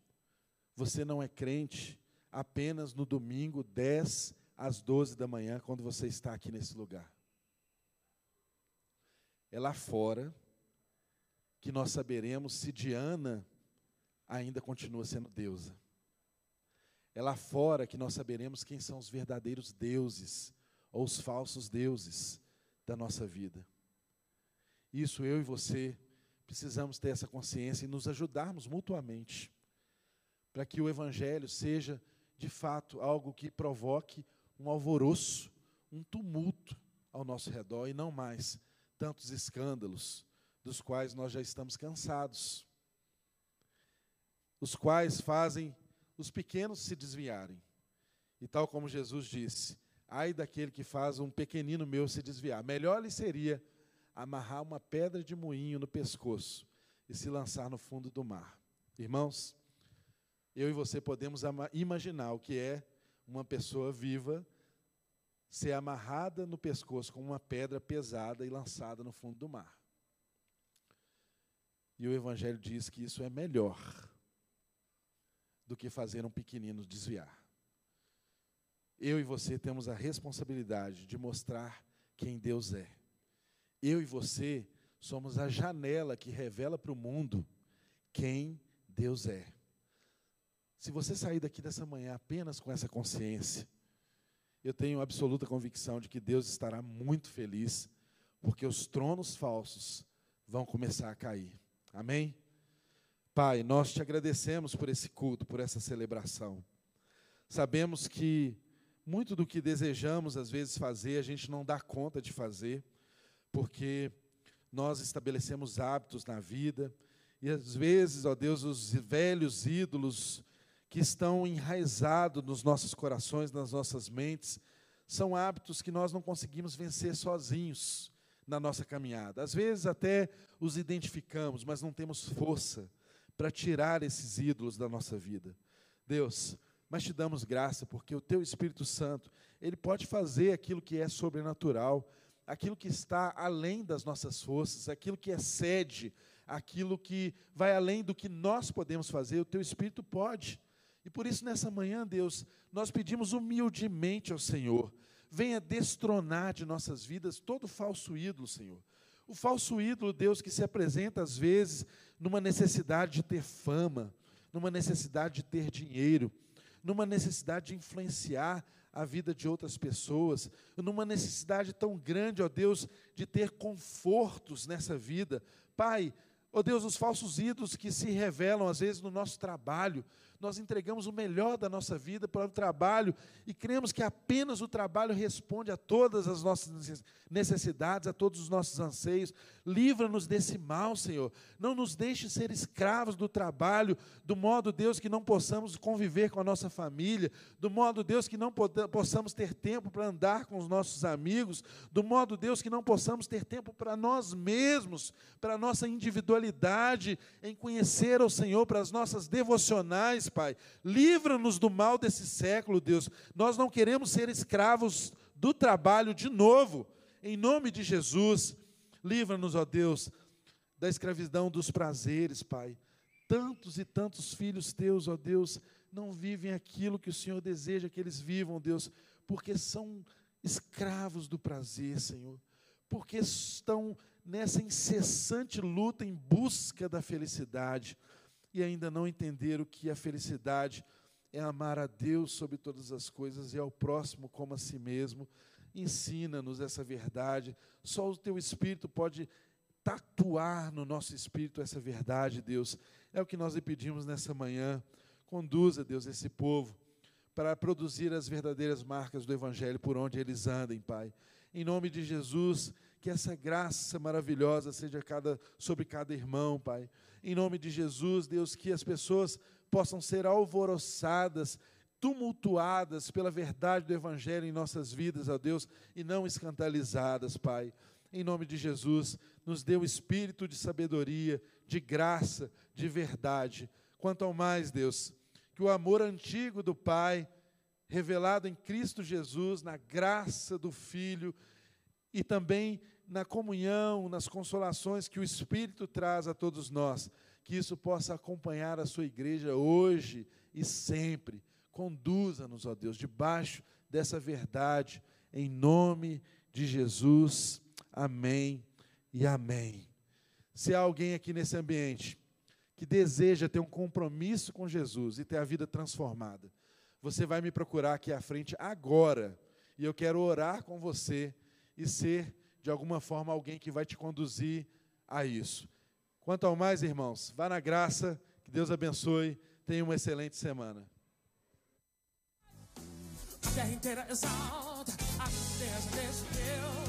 Você não é crente apenas no domingo, 10 às 12 da manhã, quando você está aqui nesse lugar. É lá fora que nós saberemos se Diana ainda continua sendo deusa. É lá fora que nós saberemos quem são os verdadeiros deuses ou os falsos deuses da nossa vida. Isso eu e você precisamos ter essa consciência e nos ajudarmos mutuamente para que o evangelho seja de fato algo que provoque um alvoroço, um tumulto ao nosso redor e não mais tantos escândalos dos quais nós já estamos cansados, os quais fazem os pequenos se desviarem. E tal como Jesus disse, ai daquele que faz um pequenino meu se desviar. Melhor lhe seria amarrar uma pedra de moinho no pescoço e se lançar no fundo do mar. Irmãos, eu e você podemos imaginar o que é uma pessoa viva ser amarrada no pescoço com uma pedra pesada e lançada no fundo do mar. E o Evangelho diz que isso é melhor do que fazer um pequenino desviar. Eu e você temos a responsabilidade de mostrar quem Deus é. Eu e você somos a janela que revela para o mundo quem Deus é. Se você sair daqui dessa manhã apenas com essa consciência, eu tenho absoluta convicção de que Deus estará muito feliz, porque os tronos falsos vão começar a cair. Amém? Pai, nós te agradecemos por esse culto, por essa celebração. Sabemos que muito do que desejamos às vezes fazer, a gente não dá conta de fazer, porque nós estabelecemos hábitos na vida, e às vezes, ó Deus, os velhos ídolos que estão enraizados nos nossos corações, nas nossas mentes, são hábitos que nós não conseguimos vencer sozinhos na nossa caminhada. Às vezes até os identificamos, mas não temos força para tirar esses ídolos da nossa vida. Deus, mas te damos graça porque o teu Espírito Santo, ele pode fazer aquilo que é sobrenatural, aquilo que está além das nossas forças, aquilo que excede, aquilo que vai além do que nós podemos fazer, o teu Espírito pode. E por isso, nessa manhã, Deus, nós pedimos humildemente ao Senhor, venha destronar de nossas vidas todo falso ídolo, Senhor. O falso ídolo, Deus, que se apresenta às vezes numa necessidade de ter fama, numa necessidade de ter dinheiro, numa necessidade de influenciar a vida de outras pessoas, numa necessidade tão grande, ó Deus, de ter confortos nessa vida. Pai, ó Deus, os falsos ídolos que se revelam às vezes no nosso trabalho, nós entregamos o melhor da nossa vida para o trabalho e cremos que apenas o trabalho responde a todas as nossas necessidades, a todos os nossos anseios. Livra-nos desse mal, Senhor. Não nos deixe ser escravos do trabalho, do modo, Deus, que não possamos conviver com a nossa família, do modo, Deus, que não possamos ter tempo para andar com os nossos amigos, do modo, Deus, que não possamos ter tempo para nós mesmos, para a nossa individualidade, em conhecer o Senhor, para as nossas devocionais, Pai. Livra-nos do mal desse século, Deus. Nós não queremos ser escravos do trabalho de novo. Em nome de Jesus, livra-nos, ó Deus, da escravidão dos prazeres, Pai. Tantos e tantos filhos teus, ó Deus, não vivem aquilo que o Senhor deseja que eles vivam, Deus, porque são escravos do prazer, Senhor. Porque estão nessa incessante luta em busca da felicidade e ainda não entenderam que a felicidade é amar a Deus sobre todas as coisas e ao próximo como a si mesmo. Ensina-nos essa verdade. Só o teu espírito pode tatuar no nosso espírito essa verdade, Deus. É o que nós lhe pedimos nessa manhã. Conduza, Deus, esse povo para produzir as verdadeiras marcas do Evangelho por onde eles andem, Pai. Em nome de Jesus, que essa graça maravilhosa seja cada, sobre cada irmão, Pai. Em nome de Jesus, Deus, que as pessoas possam ser alvoroçadas, tumultuadas pela verdade do Evangelho em nossas vidas, ó Deus, e não escandalizadas, Pai. Em nome de Jesus, nos dê o espírito de sabedoria, de graça, de verdade. Quanto ao mais, Deus, que o amor antigo do Pai, revelado em Cristo Jesus, na graça do Filho, e também na comunhão, nas consolações que o Espírito traz a todos nós, que isso possa acompanhar a sua igreja hoje e sempre. Conduza-nos, ó Deus, debaixo dessa verdade, em nome de Jesus. Amém e amém. Se há alguém aqui nesse ambiente que deseja ter um compromisso com Jesus e ter a vida transformada, você vai me procurar aqui à frente agora, e eu quero orar com você e ser, de alguma forma, alguém que vai te conduzir a isso. Quanto ao mais, irmãos, vá na graça, que Deus abençoe, tenha uma excelente semana. A terra inteira exalta a.